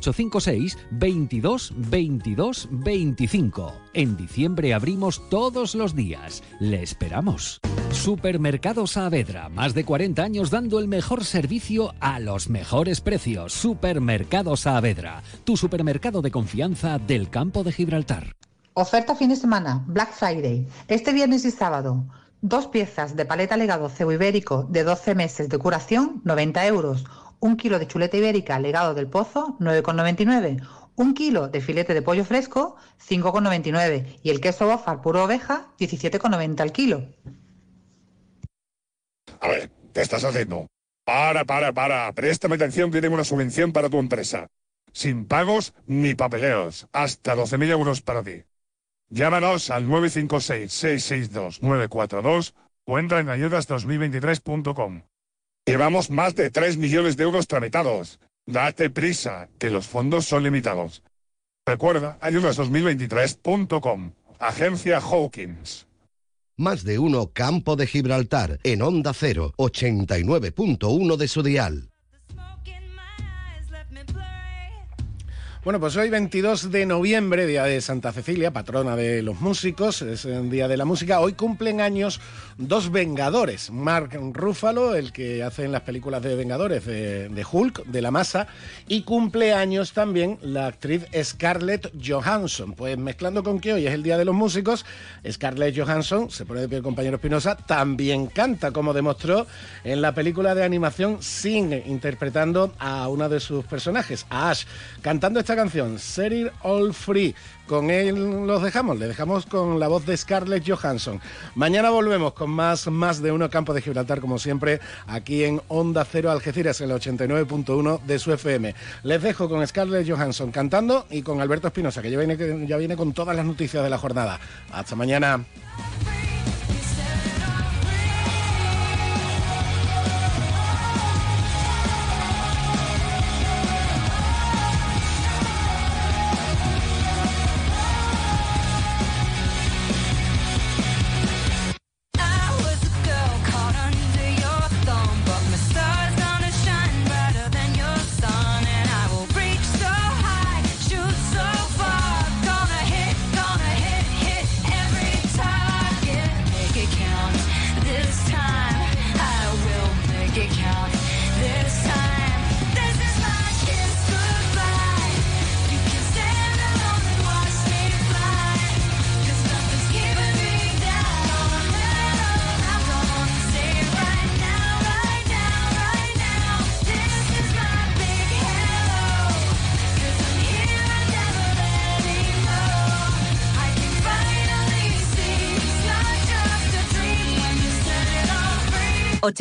856 22 22 25. En diciembre abrimos todos los días. Le esperamos. Supermercado Saavedra, más de 40 años dando el mejor servicio a los mejores precios. Supermercado Saavedra, tu supermercado de confianza del campo de Gibraltar. Oferta fin de semana, Black Friday, este viernes y sábado. Dos piezas de paleta legado cebo ibérico de 12 meses de curación, 90 euros un kilo de chuleta ibérica legado del pozo, 9,99. Un kilo de filete de pollo fresco, 5,99. Y el queso bofar puro oveja, 17,90 al kilo. A ver, ¿qué estás haciendo? Para, para, para. Préstame atención que tengo una subvención para tu empresa. Sin pagos ni papeleos. Hasta 12.000 euros para ti. Llámanos al 956-662-942 o entra en ayudas2023.com. Llevamos más de 3 millones de euros tramitados. Date prisa, que los fondos son limitados. Recuerda, ayudas2023.com. Agencia Hawkins. Más de uno Campo de Gibraltar, en Onda 0, 89.1 de su dial. Bueno, pues hoy 22 de noviembre, día de Santa Cecilia, patrona de los músicos, es el día de la música. Hoy cumplen años dos Vengadores. Mark Ruffalo, el que hace en las películas de Vengadores de, Hulk, de la masa, y cumple años también la actriz Scarlett Johansson. Pues mezclando con que hoy es el día de los músicos, Scarlett Johansson, se pone de pie el compañero Espinosa, también canta, como demostró en la película de animación Sing, interpretando a una de sus personajes, a Ash, cantando esta canción, Set It All Free. Con él los dejamos, le dejamos con la voz de Scarlett Johansson. Mañana volvemos con más, más de uno Campo de Gibraltar, como siempre, aquí en Onda Cero Algeciras, el 89.1 de su FM. Les dejo con Scarlett Johansson cantando y con Alberto Espinosa, que ya viene, ya viene con todas las noticias de la jornada. Hasta mañana.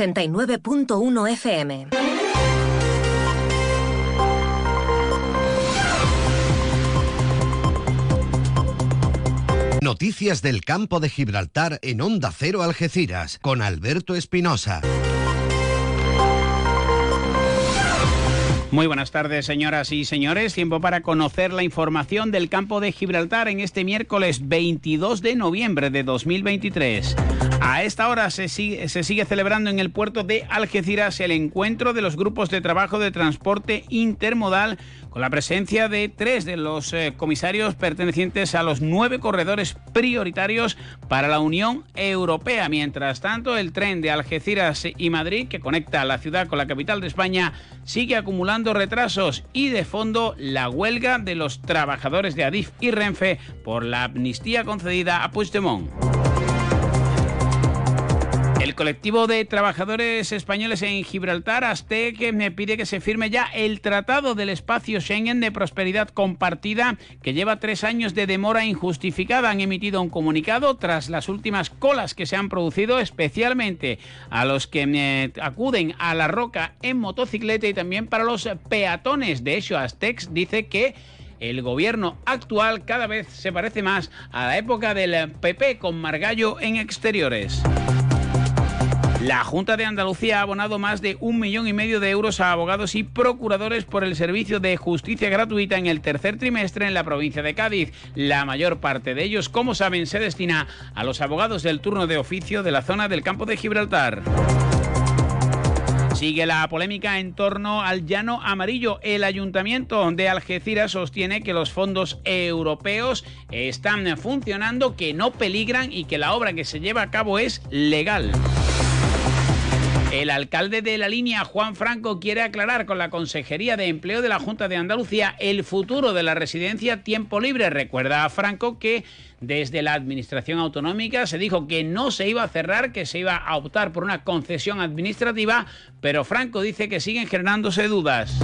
...89.1 FM. Noticias del campo de Gibraltar en Onda Cero Algeciras con Alberto Espinosa. Muy buenas tardes, señoras y señores. Tiempo para conocer la información del campo de Gibraltar en este miércoles 22 de noviembre de 2023. A esta hora se sigue, celebrando en el puerto de Algeciras el encuentro de los grupos de trabajo de transporte intermodal con la presencia de tres de los eh, comisarios pertenecientes a los nueve corredores prioritarios para la Unión Europea. Mientras tanto, el tren de Algeciras y Madrid, que conecta la ciudad con la capital de España, sigue acumulando retrasos y de fondo la huelga de los trabajadores de Adif y Renfe por la amnistía concedida a Puigdemont. El colectivo de trabajadores españoles en Gibraltar, ASTEC, me pide que se firme ya el Tratado del Espacio Schengen de Prosperidad Compartida, que lleva tres años de demora injustificada. Han emitido un comunicado tras las últimas colas que se han producido, especialmente a los que eh, acuden a la roca en motocicleta y también para los peatones. De hecho, ASTEC dice que el gobierno actual cada vez se parece más a la época del PP con Margallo en exteriores. La Junta de Andalucía ha abonado más de un millón y medio de euros a abogados y procuradores por el servicio de justicia gratuita en el tercer trimestre en la provincia de Cádiz. La mayor parte de ellos, como saben, se destina a los abogados del turno de oficio de la zona del campo de Gibraltar. Sigue la polémica en torno al llano amarillo. El ayuntamiento de Algeciras sostiene que los fondos europeos están funcionando, que no peligran y que la obra que se lleva a cabo es legal. El alcalde de la línea, Juan Franco, quiere aclarar con la Consejería de Empleo de la Junta de Andalucía el futuro de la residencia tiempo libre. Recuerda a Franco que desde la Administración Autonómica se dijo que no se iba a cerrar, que se iba a optar por una concesión administrativa, pero Franco dice que siguen generándose dudas.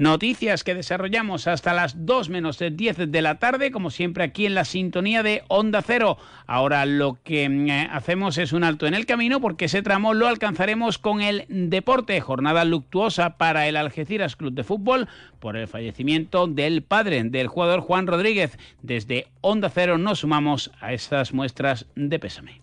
Noticias que desarrollamos hasta las 2 menos 10 de la tarde, como siempre aquí en la sintonía de Onda Cero. Ahora lo que mm, eh, hacemos es un alto en el camino porque ese tramo lo alcanzaremos con el deporte. Jornada luctuosa para el Algeciras Club de Fútbol por el fallecimiento del padre del jugador Juan Rodríguez. Desde Onda Cero nos sumamos a estas muestras de pésame.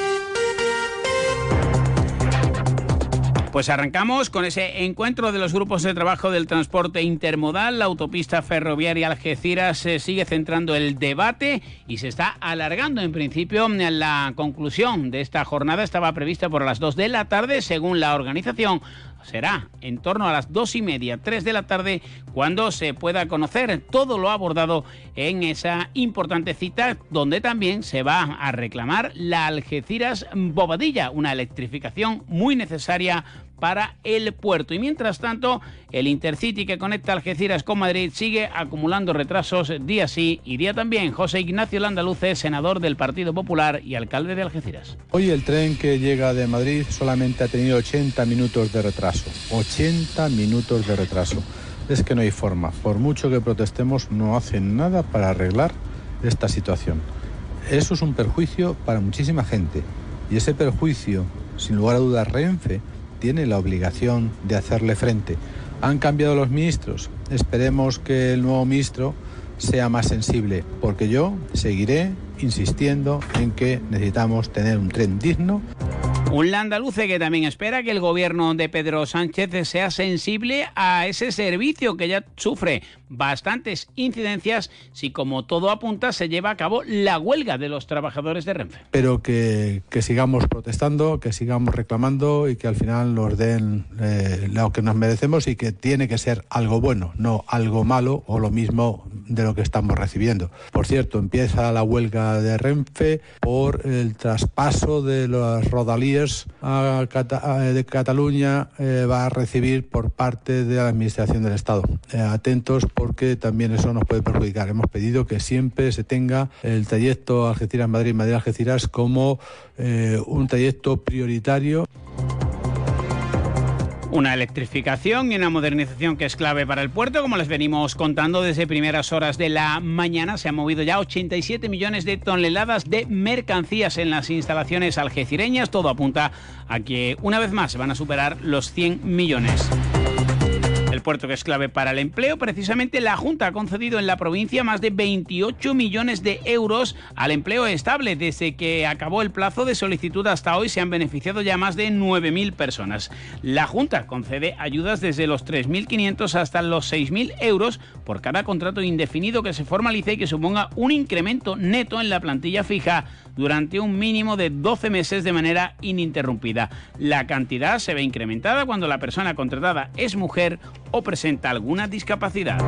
Pues arrancamos con ese encuentro de los grupos de trabajo del transporte intermodal. La autopista ferroviaria Algeciras se sigue centrando el debate y se está alargando. En principio, la conclusión de esta jornada estaba prevista por las 2 de la tarde, según la organización será en torno a las dos y media, tres de la tarde, cuando se pueda conocer todo lo abordado en esa importante cita, donde también se va a reclamar la Algeciras Bobadilla, una electrificación muy necesaria para el puerto. Y mientras tanto, el Intercity que conecta Algeciras con Madrid sigue acumulando retrasos día sí y día también. José Ignacio Landaluce, senador del Partido Popular y alcalde de Algeciras. Hoy el tren que llega de Madrid solamente ha tenido 80 minutos de retraso. 80 minutos de retraso. Es que no hay forma. Por mucho que protestemos, no hacen nada para arreglar esta situación. Eso es un perjuicio para muchísima gente. Y ese perjuicio, sin lugar a dudas, Renfe tiene la obligación de hacerle frente. Han cambiado los ministros. Esperemos que el nuevo ministro sea más sensible, porque yo seguiré insistiendo en que necesitamos tener un tren digno. Un landaluce que también espera que el gobierno de Pedro Sánchez sea sensible a ese servicio que ya sufre bastantes incidencias si como todo apunta se lleva a cabo la huelga de los trabajadores de Renfe. Pero que, sigamos protestando, que sigamos reclamando y que al final nos den eh, lo que nos merecemos y que tiene que ser algo bueno, no algo malo o lo mismo de lo que estamos recibiendo. Por cierto, empieza la huelga de Renfe por el traspaso de las rodalías de Cataluña eh, va a recibir por parte de la Administración del Estado. Eh, atentos porque también eso nos puede perjudicar. Hemos pedido que siempre se tenga el trayecto Algeciras-Madrid, Madrid-Algeciras como eh, un trayecto prioritario. Una electrificación y una modernización que es clave para el puerto, como les venimos contando desde primeras horas de la mañana. Se han movido ya 87 millones de toneladas de mercancías en las instalaciones algecireñas. Todo apunta a que una vez más van a superar los 100 millones puerto que es clave para el empleo. Precisamente la Junta ha concedido en la provincia más de 28 millones de euros al empleo estable. Desde que acabó el plazo de solicitud hasta hoy se han beneficiado ya más de 9.000 personas. La Junta concede ayudas desde los 3.500 hasta los 6.000 euros por cada contrato indefinido que se formalice y que suponga un incremento neto en la plantilla fija durante un mínimo de 12 meses de manera ininterrumpida. La cantidad se ve incrementada cuando la persona contratada es mujer o presenta alguna discapacidad.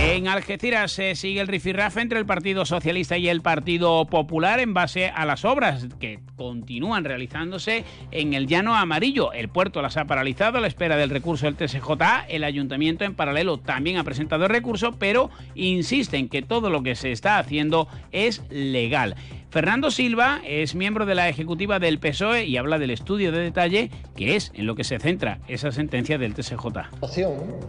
En Algeciras se sigue el rifirrafe entre el Partido Socialista y el Partido Popular en base a las obras que continúan realizándose en el Llano Amarillo. El puerto las ha paralizado a la espera del recurso del TSJA. El ayuntamiento en paralelo también ha presentado el recurso, pero insiste en que todo lo que se está haciendo es legal. Fernando Silva es miembro de la ejecutiva del PSOE y habla del estudio de detalle que es en lo que se centra esa sentencia del TSJ.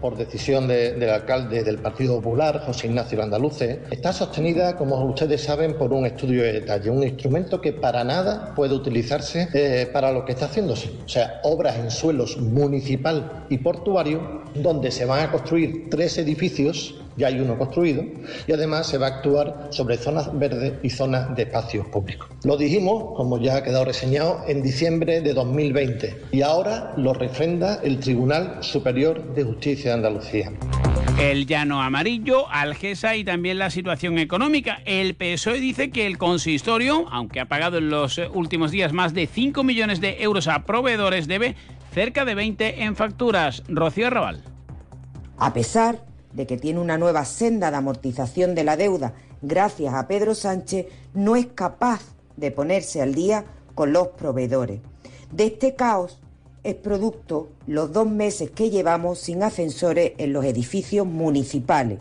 Por decisión del alcalde del Partido Popular, José Ignacio Landaluce, está sostenida, como ustedes saben, por un estudio de detalle, un instrumento que para nada puede utilizarse eh, para lo que está haciéndose. O sea, obras en suelos municipal y portuario donde se van a construir tres edificios ya hay uno construido, y además se va a actuar sobre zonas verdes y zonas de espacios públicos. Lo dijimos, como ya ha quedado reseñado, en diciembre de 2020 y ahora lo refrenda el Tribunal Superior de Justicia de Andalucía. el llano amarillo, Algesa y también la situación económica. El PSOE dice que el consistorio, aunque ha pagado en los últimos días más de 5 millones de euros a proveedores, debe cerca de 20 en facturas. Rocío Arrabal. A pesar de que tiene una nueva senda de amortización de la deuda gracias a Pedro Sánchez, no es capaz de ponerse al día con los proveedores. De este caos es producto los dos meses que llevamos sin ascensores en los edificios municipales.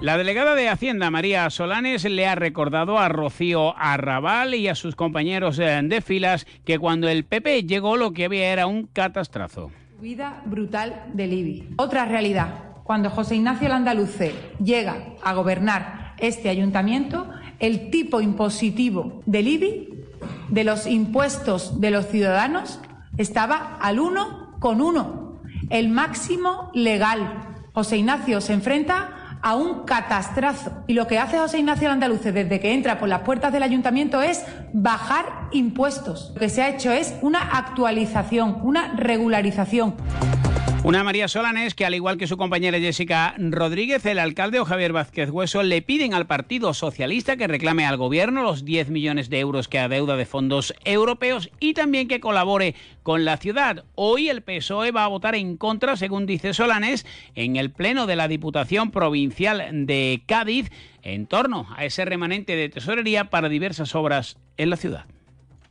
La delegada de Hacienda, María Solanes, le ha recordado a Rocío Arrabal y a sus compañeros eh, de filas que cuando el PP llegó lo que había era un catastrazo. Vida brutal del IBI. Otra realidad. Cuando José Ignacio Landaluce llega a gobernar este ayuntamiento, el tipo impositivo del IBI, de los impuestos de los ciudadanos, estaba al uno con uno, el máximo legal. José Ignacio se enfrenta a un catastrazo. Y lo que hace José Ignacio Andaluce desde que entra por las puertas del ayuntamiento es bajar impuestos. Lo que se ha hecho es una actualización, una regularización. Una María Solanes que, al igual que su compañera Jessica Rodríguez, el alcalde o Javier Vázquez Hueso le piden al Partido Socialista que reclame al Gobierno los 10 millones de euros que adeuda de fondos europeos y también que colabore con la ciudad. Hoy el PSOE va a votar en contra, según dice Solanes, en el Pleno de la Diputación Provincial de Cádiz en torno a ese remanente de tesorería para diversas obras en la ciudad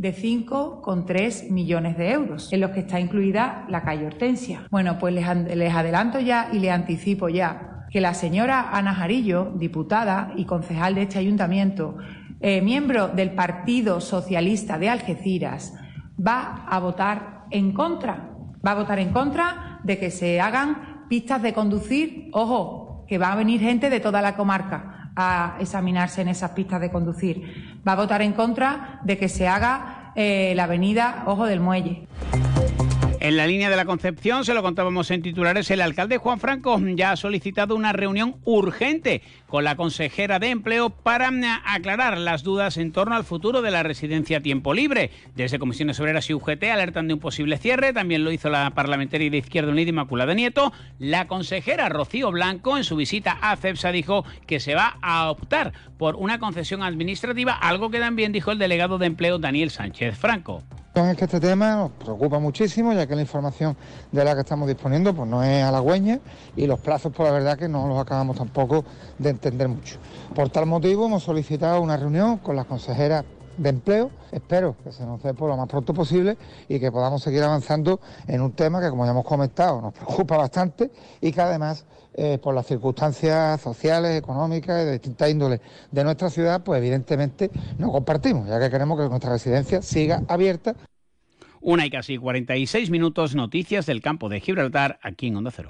de 5,3 millones de euros, en los que está incluida la calle Hortensia. Bueno, pues les, adelanto ya y les anticipo ya que la señora Ana Jarillo, diputada y concejal de este ayuntamiento, eh, miembro del Partido Socialista de Algeciras, va a votar en contra, va a votar en contra de que se hagan pistas de conducir, ojo, que va a venir gente de toda la comarca a examinarse en esas pistas de conducir. Va a votar en contra de que se haga eh, la avenida Ojo del Muelle. En la línea de la Concepción, se lo contábamos en titulares, el alcalde Juan Franco ya ha solicitado una reunión urgente con la consejera de Empleo para mm, aclarar las dudas en torno al futuro de la residencia a tiempo libre. Desde Comisiones Obreras y UGT alertan de un posible cierre, también lo hizo la parlamentaria de Izquierda Unida Inmaculada Nieto. La consejera Rocío Blanco en su visita a CEPSA dijo que se va a optar por una concesión administrativa, algo que también dijo el delegado de Empleo Daniel Sánchez Franco. Es que este tema nos preocupa muchísimo, ya que la información de la que estamos disponiendo pues no es halagüeña y los plazos, por pues, la verdad, que no los acabamos tampoco de entender mucho. Por tal motivo, hemos solicitado una reunión con las consejeras de empleo. Espero que se nos dé por lo más pronto posible y que podamos seguir avanzando en un tema que, como ya hemos comentado, nos preocupa bastante y que además, eh, por las circunstancias sociales, económicas y de distintas índoles de nuestra ciudad, pues evidentemente no compartimos, ya que queremos que nuestra residencia siga abierta. Una y casi 46 minutos, noticias del campo de Gibraltar, aquí en Onda Cero.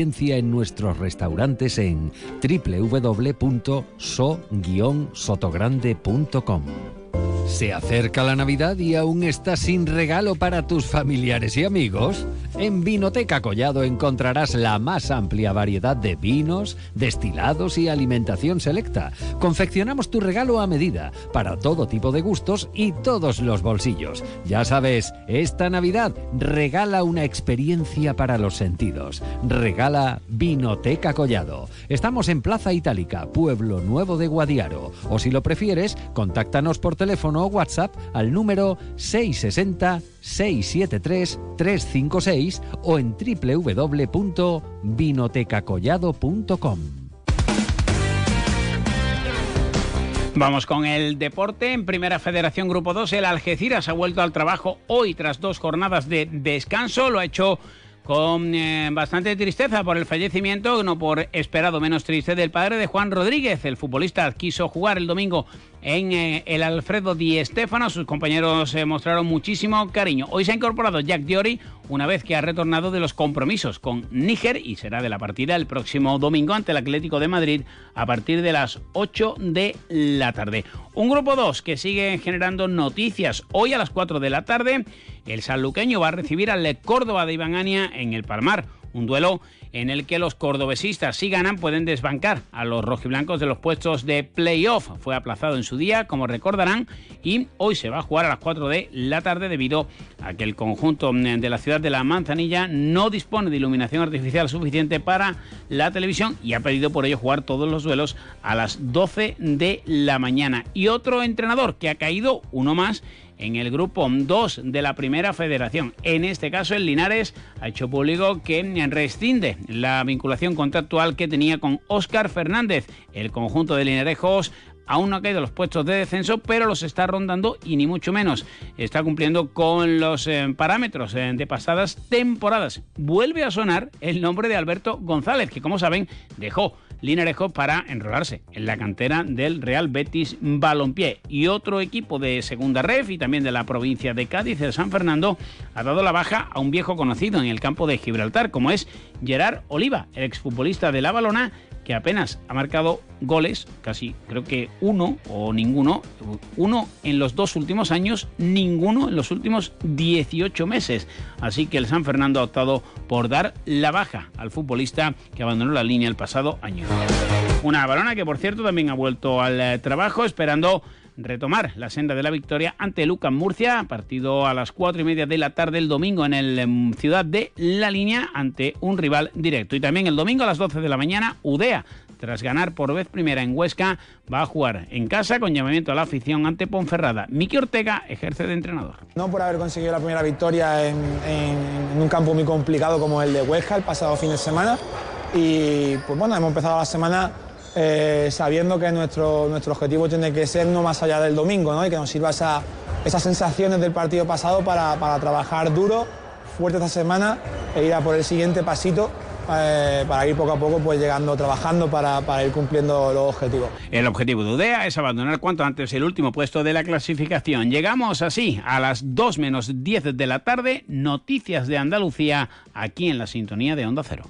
en nuestros restaurantes en www.so-sotogrande.com. ¿Se acerca la Navidad y aún estás sin regalo para tus familiares y amigos? En Vinoteca Collado encontrarás la más amplia variedad de vinos, destilados y alimentación selecta. Confeccionamos tu regalo a medida, para todo tipo de gustos y todos los bolsillos. Ya sabes, esta Navidad regala una experiencia para los sentidos. Regala Vinoteca Collado. Estamos en Plaza Itálica, Pueblo Nuevo de Guadiaro. O si lo prefieres, contáctanos por teléfono o WhatsApp al número 660-673-356 o en www.vinotecacollado.com. Vamos con el deporte. En Primera Federación Grupo 2, el Algeciras ha vuelto al trabajo hoy tras dos jornadas de descanso. Lo ha hecho con eh, bastante tristeza por el fallecimiento, no por esperado menos triste, del padre de Juan Rodríguez. El futbolista quiso jugar el domingo en eh, el Alfredo Di Stéfano. Sus compañeros eh, mostraron muchísimo cariño. Hoy se ha incorporado Jack Diori una vez que ha retornado de los compromisos con Níger y será de la partida el próximo domingo ante el Atlético de Madrid a partir de las 8 de la tarde. Un grupo 2 que sigue generando noticias. Hoy a las 4 de la tarde el sanluqueño va a recibir al Córdoba de Ania en el Palmar. Un duelo en el que los cordobesistas, si ganan, pueden desbancar a los rojiblancos de los puestos de playoff. Fue aplazado en su día, como recordarán, y hoy se va a jugar a las 4 de la tarde debido a que el conjunto de la ciudad de La Manzanilla no dispone de iluminación artificial suficiente para la televisión y ha pedido por ello jugar todos los duelos a las 12 de la mañana. Y otro entrenador que ha caído, uno más, en el grupo 2 de la primera federación. En este caso, el Linares ha hecho público que rescinde la vinculación contractual que tenía con Óscar Fernández. El conjunto de Linarejos aún no ha caído los puestos de descenso, pero los está rondando y ni mucho menos está cumpliendo con los eh, parámetros eh, de pasadas temporadas. Vuelve a sonar el nombre de Alberto González, que como saben dejó Linarejo para enrolarse en la cantera del Real Betis Balompié. Y otro equipo de segunda ref y también de la provincia de Cádiz, de San Fernando, ha dado la baja a un viejo conocido en el campo de Gibraltar, como es Gerard Oliva, el exfutbolista de la Balona, que apenas ha marcado goles, casi creo que uno o ninguno, uno en los dos últimos años, ninguno en los últimos 18 meses. Así que el San Fernando ha optado por dar la baja al futbolista que abandonó la línea el pasado año. Una balona que por cierto también ha vuelto al eh, trabajo esperando retomar la senda de la victoria ante Lucas Murcia, partido a las 4 y media de la tarde el domingo en el em, Ciudad de La Línea ante un rival directo. Y también el domingo a las 12 de la mañana, Udea tras ganar por vez primera en Huesca, va a jugar en casa con llamamiento a la afición ante Ponferrada. Miki Ortega ejerce de entrenador. No por haber conseguido la primera victoria en, un campo muy complicado como el de Huesca el pasado fin de semana. Y pues bueno, hemos empezado la semana eh, sabiendo que nuestro, nuestro objetivo tiene que ser no más allá del domingo, ¿no? y que nos sirva esa, esas sensaciones del partido pasado para, para, trabajar duro, fuerte esta semana e ir a por el siguiente pasito. Eh, para ir poco a poco pues llegando, trabajando para, para, ir cumpliendo los objetivos. El objetivo de UDEA es abandonar cuanto antes el último puesto de la clasificación. Llegamos así a las 2 menos 10 de la tarde, noticias de Andalucía, aquí en la sintonía de Onda Cero.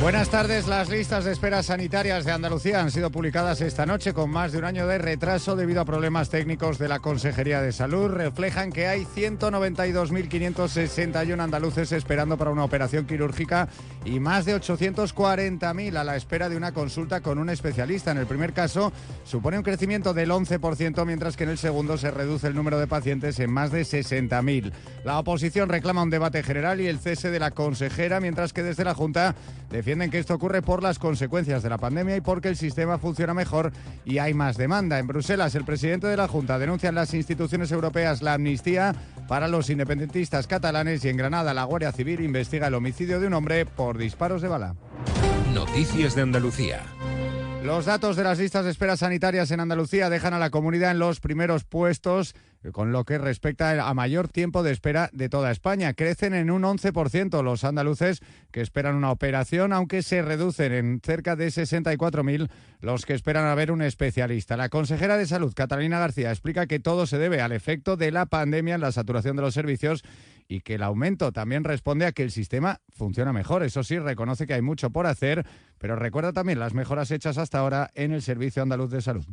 Buenas tardes. Las listas de esperas sanitarias de Andalucía han sido publicadas esta noche con más de un año de retraso debido a problemas técnicos de la Consejería de Salud. Reflejan que hay 192.561 andaluces esperando para una operación quirúrgica y más de 840.000 a la espera de una consulta con un especialista. En el primer caso supone un crecimiento del 11%, mientras que en el segundo se reduce el número de pacientes en más de 60.000. La oposición reclama un debate general y el cese de la consejera, mientras que desde la Junta Defienden que esto ocurre por las consecuencias de la pandemia y porque el sistema funciona mejor y hay más demanda. En Bruselas, el presidente de la Junta denuncia en las instituciones europeas la amnistía para los independentistas catalanes y en Granada la Guardia Civil investiga el homicidio de un hombre por disparos de bala. Noticias de Andalucía. Los datos de las listas de espera sanitarias en Andalucía dejan a la comunidad en los primeros puestos con lo que respecta a mayor tiempo de espera de toda España. Crecen en un 11% los andaluces que esperan una operación, aunque se reducen en cerca de 64.000 los que esperan a ver un especialista. La consejera de Salud, Catalina García, explica que todo se debe al efecto de la pandemia en la saturación de los servicios y que el aumento también responde a que el sistema funciona mejor. Eso sí, reconoce que hay mucho por hacer, pero recuerda también las mejoras hechas hasta ahora en el Servicio Andaluz de Salud.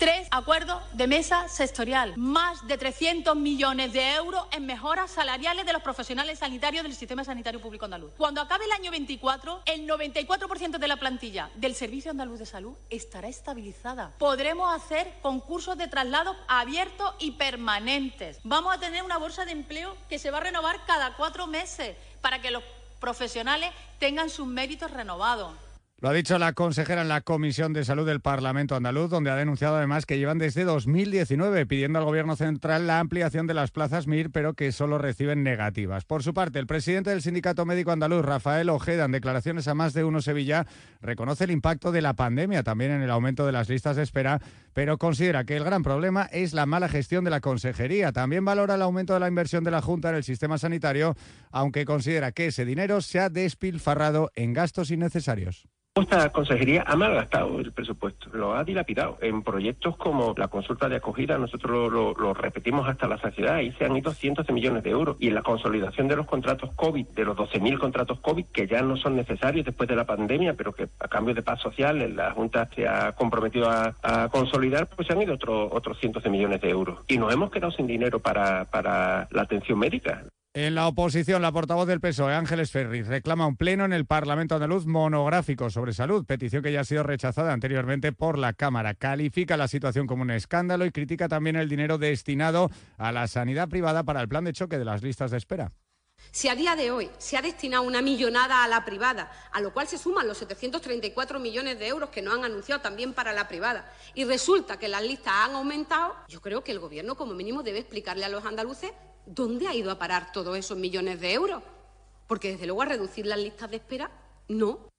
Tres acuerdos de mesa sectorial, más de 300 millones de euros en mejoras salariales de los profesionales sanitarios del sistema sanitario público andaluz. Cuando acabe el año 24, el 94% de la plantilla del Servicio Andaluz de Salud estará estabilizada. Podremos hacer concursos de traslado abiertos y permanentes. Vamos a tener una bolsa de empleo que se va a renovar cada cuatro meses para que los profesionales tengan sus méritos renovados. Lo ha dicho la consejera en la Comisión de Salud del Parlamento Andaluz, donde ha denunciado además que llevan desde 2019 pidiendo al Gobierno central la ampliación de las plazas MIR, pero que solo reciben negativas. Por su parte, el presidente del Sindicato Médico Andaluz, Rafael Ojeda, en declaraciones a más de uno Sevilla, reconoce el impacto de la pandemia también en el aumento de las listas de espera, pero considera que el gran problema es la mala gestión de la consejería. También valora el aumento de la inversión de la Junta en el sistema sanitario, aunque considera que ese dinero se ha despilfarrado en gastos innecesarios. Esta consejería ha malgastado el presupuesto, lo ha dilapidado. En proyectos como la consulta de acogida, nosotros lo, repetimos hasta la saciedad, ahí se han ido cientos de millones de euros. Y en la consolidación de los contratos COVID, de los 12.000 contratos COVID, que ya no son necesarios después de la pandemia, pero que a cambio de paz social la Junta se ha comprometido a, consolidar, pues se han ido otros otros cientos de millones de euros. Y nos hemos quedado sin dinero para, para la atención médica. En la oposición, la portavoz del PSOE, Ángeles Ferris, reclama un pleno en el Parlamento andaluz monográfico sobre salud, petición que ya ha sido rechazada anteriormente por la Cámara. Califica la situación como un escándalo y critica también el dinero destinado a la sanidad privada para el plan de choque de las listas de espera. Si a día de hoy se ha destinado una millonada a la privada, a lo cual se suman los 734 millones de euros que nos han anunciado también para la privada, y resulta que las listas han aumentado, yo creo que el Gobierno como mínimo debe explicarle a los andaluces ¿dónde ha ido a parar todos esos millones de euros? Porque desde luego a reducir las listas de espera, no.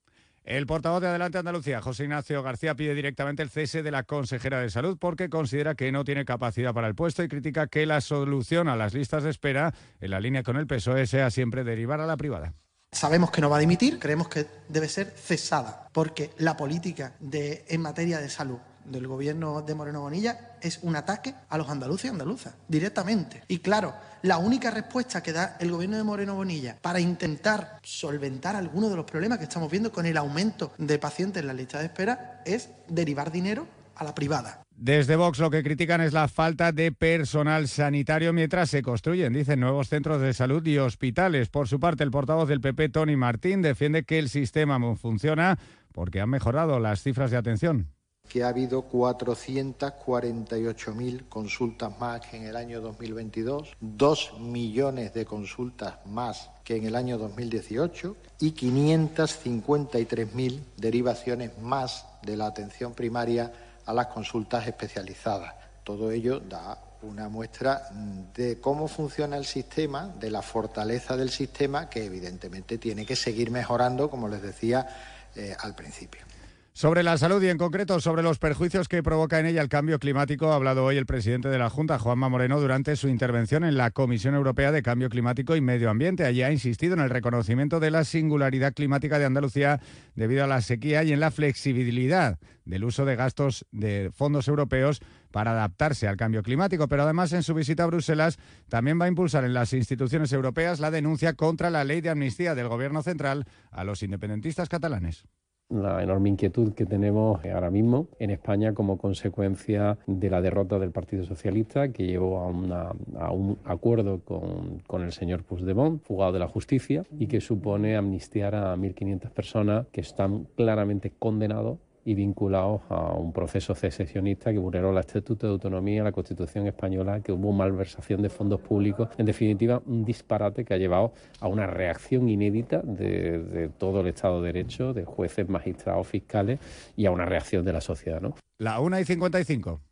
El portavoz de Adelante Andalucía, José Ignacio García, pide directamente el cese de la consejera de salud porque considera que no tiene capacidad para el puesto y critica que la solución a las listas de espera, en la línea con el PSOE, sea siempre derivar a la privada. Sabemos que no va a dimitir, creemos que debe ser cesada, porque la política en materia de salud del gobierno de Moreno Bonilla es un ataque a los andaluces y andaluzas, directamente. Y claro, la única respuesta que da el gobierno de Moreno Bonilla para intentar solventar algunos de los problemas que estamos viendo con el aumento de pacientes en la lista de espera es derivar dinero a la privada. Desde Vox lo que critican es la falta de personal sanitario mientras se construyen, dicen, nuevos centros de salud y hospitales. Por su parte, el portavoz del PP, Tony Martín, defiende que el sistema funciona porque han mejorado las cifras de atención que ha habido 448.000 consultas más que en el año 2022, 2 millones de consultas más que en el año 2018 y 553.000 derivaciones más de la atención primaria a las consultas especializadas. Todo ello da una muestra de cómo funciona el sistema, de la fortaleza del sistema, que evidentemente tiene que seguir mejorando, como les decía eh, al principio. Sobre la salud y en concreto sobre los perjuicios que provoca en ella el cambio climático, ha hablado hoy el presidente de la Junta, Juanma Moreno, durante su intervención en la Comisión Europea de Cambio Climático y Medio Ambiente. Allí ha insistido en el reconocimiento de la singularidad climática de Andalucía debido a la sequía y en la flexibilidad del uso de gastos de fondos europeos para adaptarse al cambio climático, pero además en su visita a Bruselas también va a impulsar en las instituciones europeas la denuncia contra la ley de amnistía del Gobierno central a los independentistas catalanes la enorme inquietud que tenemos ahora mismo en España como consecuencia de la derrota del Partido Socialista que llevó a, un acuerdo con, con, el señor Puigdemont, fugado de la justicia, y que supone amnistiar a 1.500 personas que están claramente condenados y vinculados a un proceso secesionista que vulneró el Estatuto de Autonomía, la Constitución española, que hubo malversación de fondos públicos. En definitiva, un disparate que ha llevado a una reacción inédita de, todo el Estado de Derecho, de jueces, magistrados, fiscales y a una reacción de la sociedad. La 1 y 55.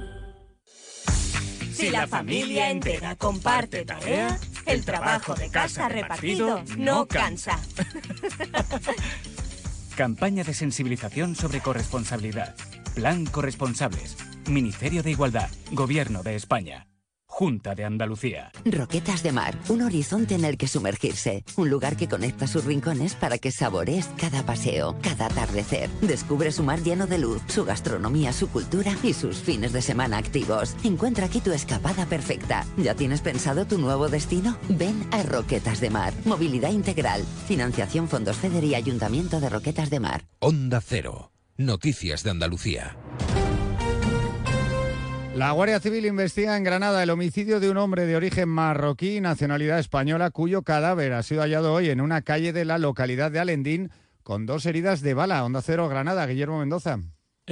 Si la familia entera comparte tareas, el trabajo de casa repartido no cansa. Campaña de sensibilización sobre corresponsabilidad. Plan Corresponsables. Ministerio de Igualdad. Gobierno de España. Junta de Andalucía. Roquetas de Mar, un horizonte en el que sumergirse, un lugar que conecta sus rincones para que saborees cada paseo, cada atardecer. Descubre su mar lleno de luz, su gastronomía, su cultura y sus fines de semana activos. Encuentra aquí tu escapada perfecta. ¿Ya tienes pensado tu nuevo destino? Ven a Roquetas de Mar. Movilidad integral. Financiación Fondos FEDER y Ayuntamiento de Roquetas de Mar. Onda Cero. Noticias de Andalucía. La Guardia Civil investiga en Granada el homicidio de un hombre de origen marroquí y nacionalidad española cuyo cadáver ha sido hallado hoy en una calle de la localidad de Alendín con dos heridas de bala. Onda Cero Granada, Guillermo Mendoza.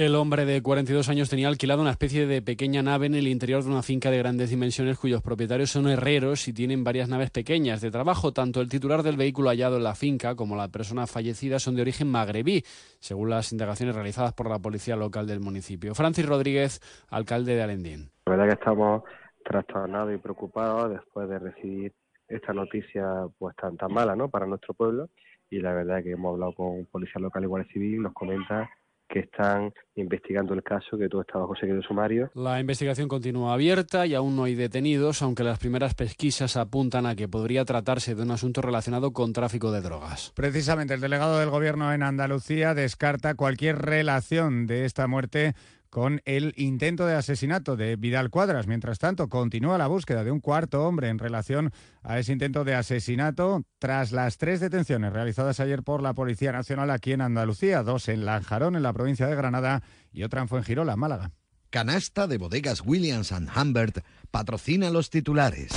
El hombre de 42 años tenía alquilado una especie de pequeña nave en el interior de una finca de grandes dimensiones cuyos propietarios son herreros y tienen varias naves pequeñas de trabajo. Tanto el titular del vehículo hallado en la finca como la persona fallecida son de origen magrebí, según las indagaciones realizadas por la policía local del municipio. Francis Rodríguez, alcalde de Alendín. La verdad que estamos trastornados y preocupados después de recibir esta noticia pues tan, tan mala ¿no? para nuestro pueblo y la verdad que hemos hablado con policía local y guardia civil nos comenta que están investigando el caso, que todo está bajo secreto sumario. La investigación continúa abierta y aún no hay detenidos, aunque las primeras pesquisas apuntan a que podría tratarse de un asunto relacionado con tráfico de drogas. Precisamente el delegado del Gobierno en Andalucía descarta cualquier relación de esta muerte con el intento de asesinato de Vidal Cuadras. Mientras tanto, continúa la búsqueda de un cuarto hombre en relación a ese intento de asesinato tras las tres detenciones realizadas ayer por la Policía Nacional aquí en Andalucía, dos en Lanjarón, en la provincia de Granada, y otra en Fuengirola, Málaga. Canasta de bodegas Williams ⁇ Humbert patrocina los titulares.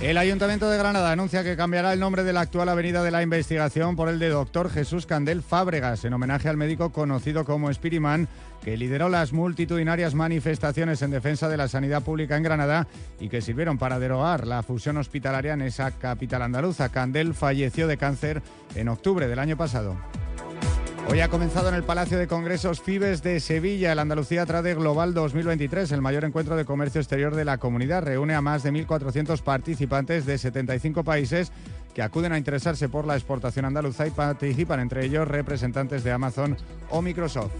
El Ayuntamiento de Granada anuncia que cambiará el nombre de la actual Avenida de la Investigación por el de Doctor Jesús Candel Fábregas, en homenaje al médico conocido como Spirimán, que lideró las multitudinarias manifestaciones en defensa de la sanidad pública en Granada y que sirvieron para derogar la fusión hospitalaria en esa capital andaluza. Candel falleció de cáncer en octubre del año pasado. Hoy ha comenzado en el Palacio de Congresos Fibes de Sevilla el Andalucía Trade Global 2023, el mayor encuentro de comercio exterior de la comunidad. Reúne a más de 1.400 participantes de 75 países que acuden a interesarse por la exportación andaluza y participan entre ellos representantes de Amazon o Microsoft.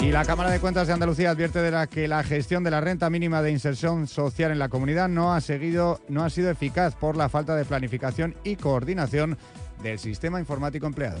Y la Cámara de Cuentas de Andalucía advierte de la que la gestión de la renta mínima de inserción social en la comunidad no ha, seguido, no ha sido eficaz por la falta de planificación y coordinación del sistema informático empleado.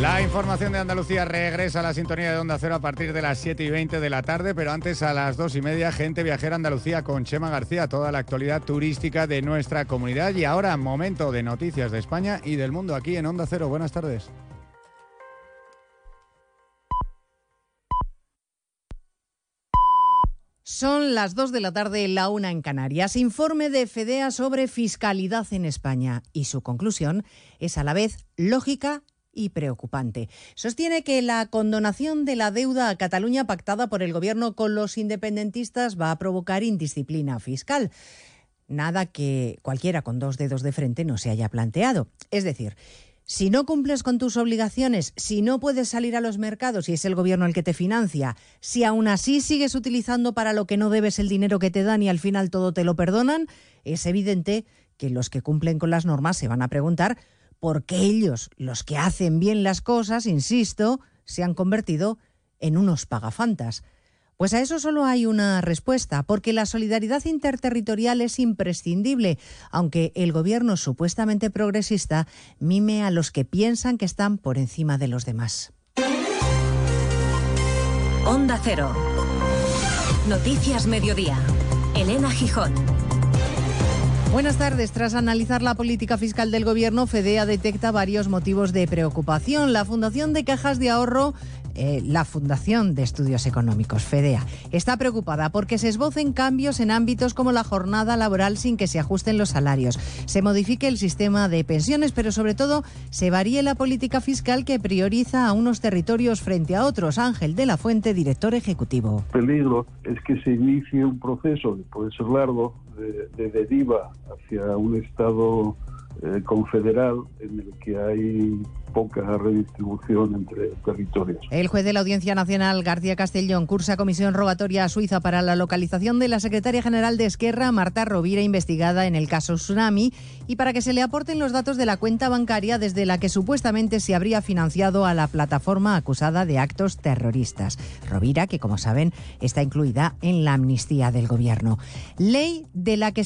La información de Andalucía regresa a la sintonía de Onda Cero a partir de las 7 y 20 de la tarde, pero antes a las 2 y media, gente viajera Andalucía con Chema García, toda la actualidad turística de nuestra comunidad. Y ahora, momento de noticias de España y del mundo aquí en Onda Cero. Buenas tardes. Son las 2 de la tarde, la una en Canarias. Informe de FEDEA sobre fiscalidad en España. Y su conclusión es a la vez lógica y preocupante. Sostiene que la condonación de la deuda a Cataluña pactada por el Gobierno con los independentistas va a provocar indisciplina fiscal. Nada que cualquiera con dos dedos de frente no se haya planteado. Es decir, si no cumples con tus obligaciones, si no puedes salir a los mercados y es el gobierno el que te financia, si aún así sigues utilizando para lo que no debes el dinero que te dan y al final todo te lo perdonan, es evidente que los que cumplen con las normas se van a preguntar por qué ellos, los que hacen bien las cosas, insisto, se han convertido en unos pagafantas. Pues a eso solo hay una respuesta, porque la solidaridad interterritorial es imprescindible, aunque el gobierno supuestamente progresista mime a los que piensan que están por encima de los demás. Onda Cero. Noticias Mediodía. Elena Gijón. Buenas tardes. Tras analizar la política fiscal del Gobierno, FEDEA detecta varios motivos de preocupación. La Fundación de Cajas de Ahorro eh, la Fundación de Estudios Económicos, FEDEA, está preocupada porque se esbocen cambios en ámbitos como la jornada laboral sin que se ajusten los salarios, se modifique el sistema de pensiones, pero sobre todo se varíe la política fiscal que prioriza a unos territorios frente a otros. Ángel de la Fuente, director ejecutivo. El peligro es que se inicie un proceso puede ser largo de deriva hacia un Estado eh, confederal en el que hay poca redistribución entre territorios. El juez de la Audiencia Nacional, García Castellón, cursa comisión rogatoria a Suiza para la localización de la secretaria general de Esquerra, Marta Rovira, investigada en el caso Tsunami, y para que se le aporten los datos de la cuenta bancaria desde la que supuestamente se habría financiado a la plataforma acusada de actos terroristas. Rovira, que como saben, está incluida en la amnistía del gobierno. Ley de la que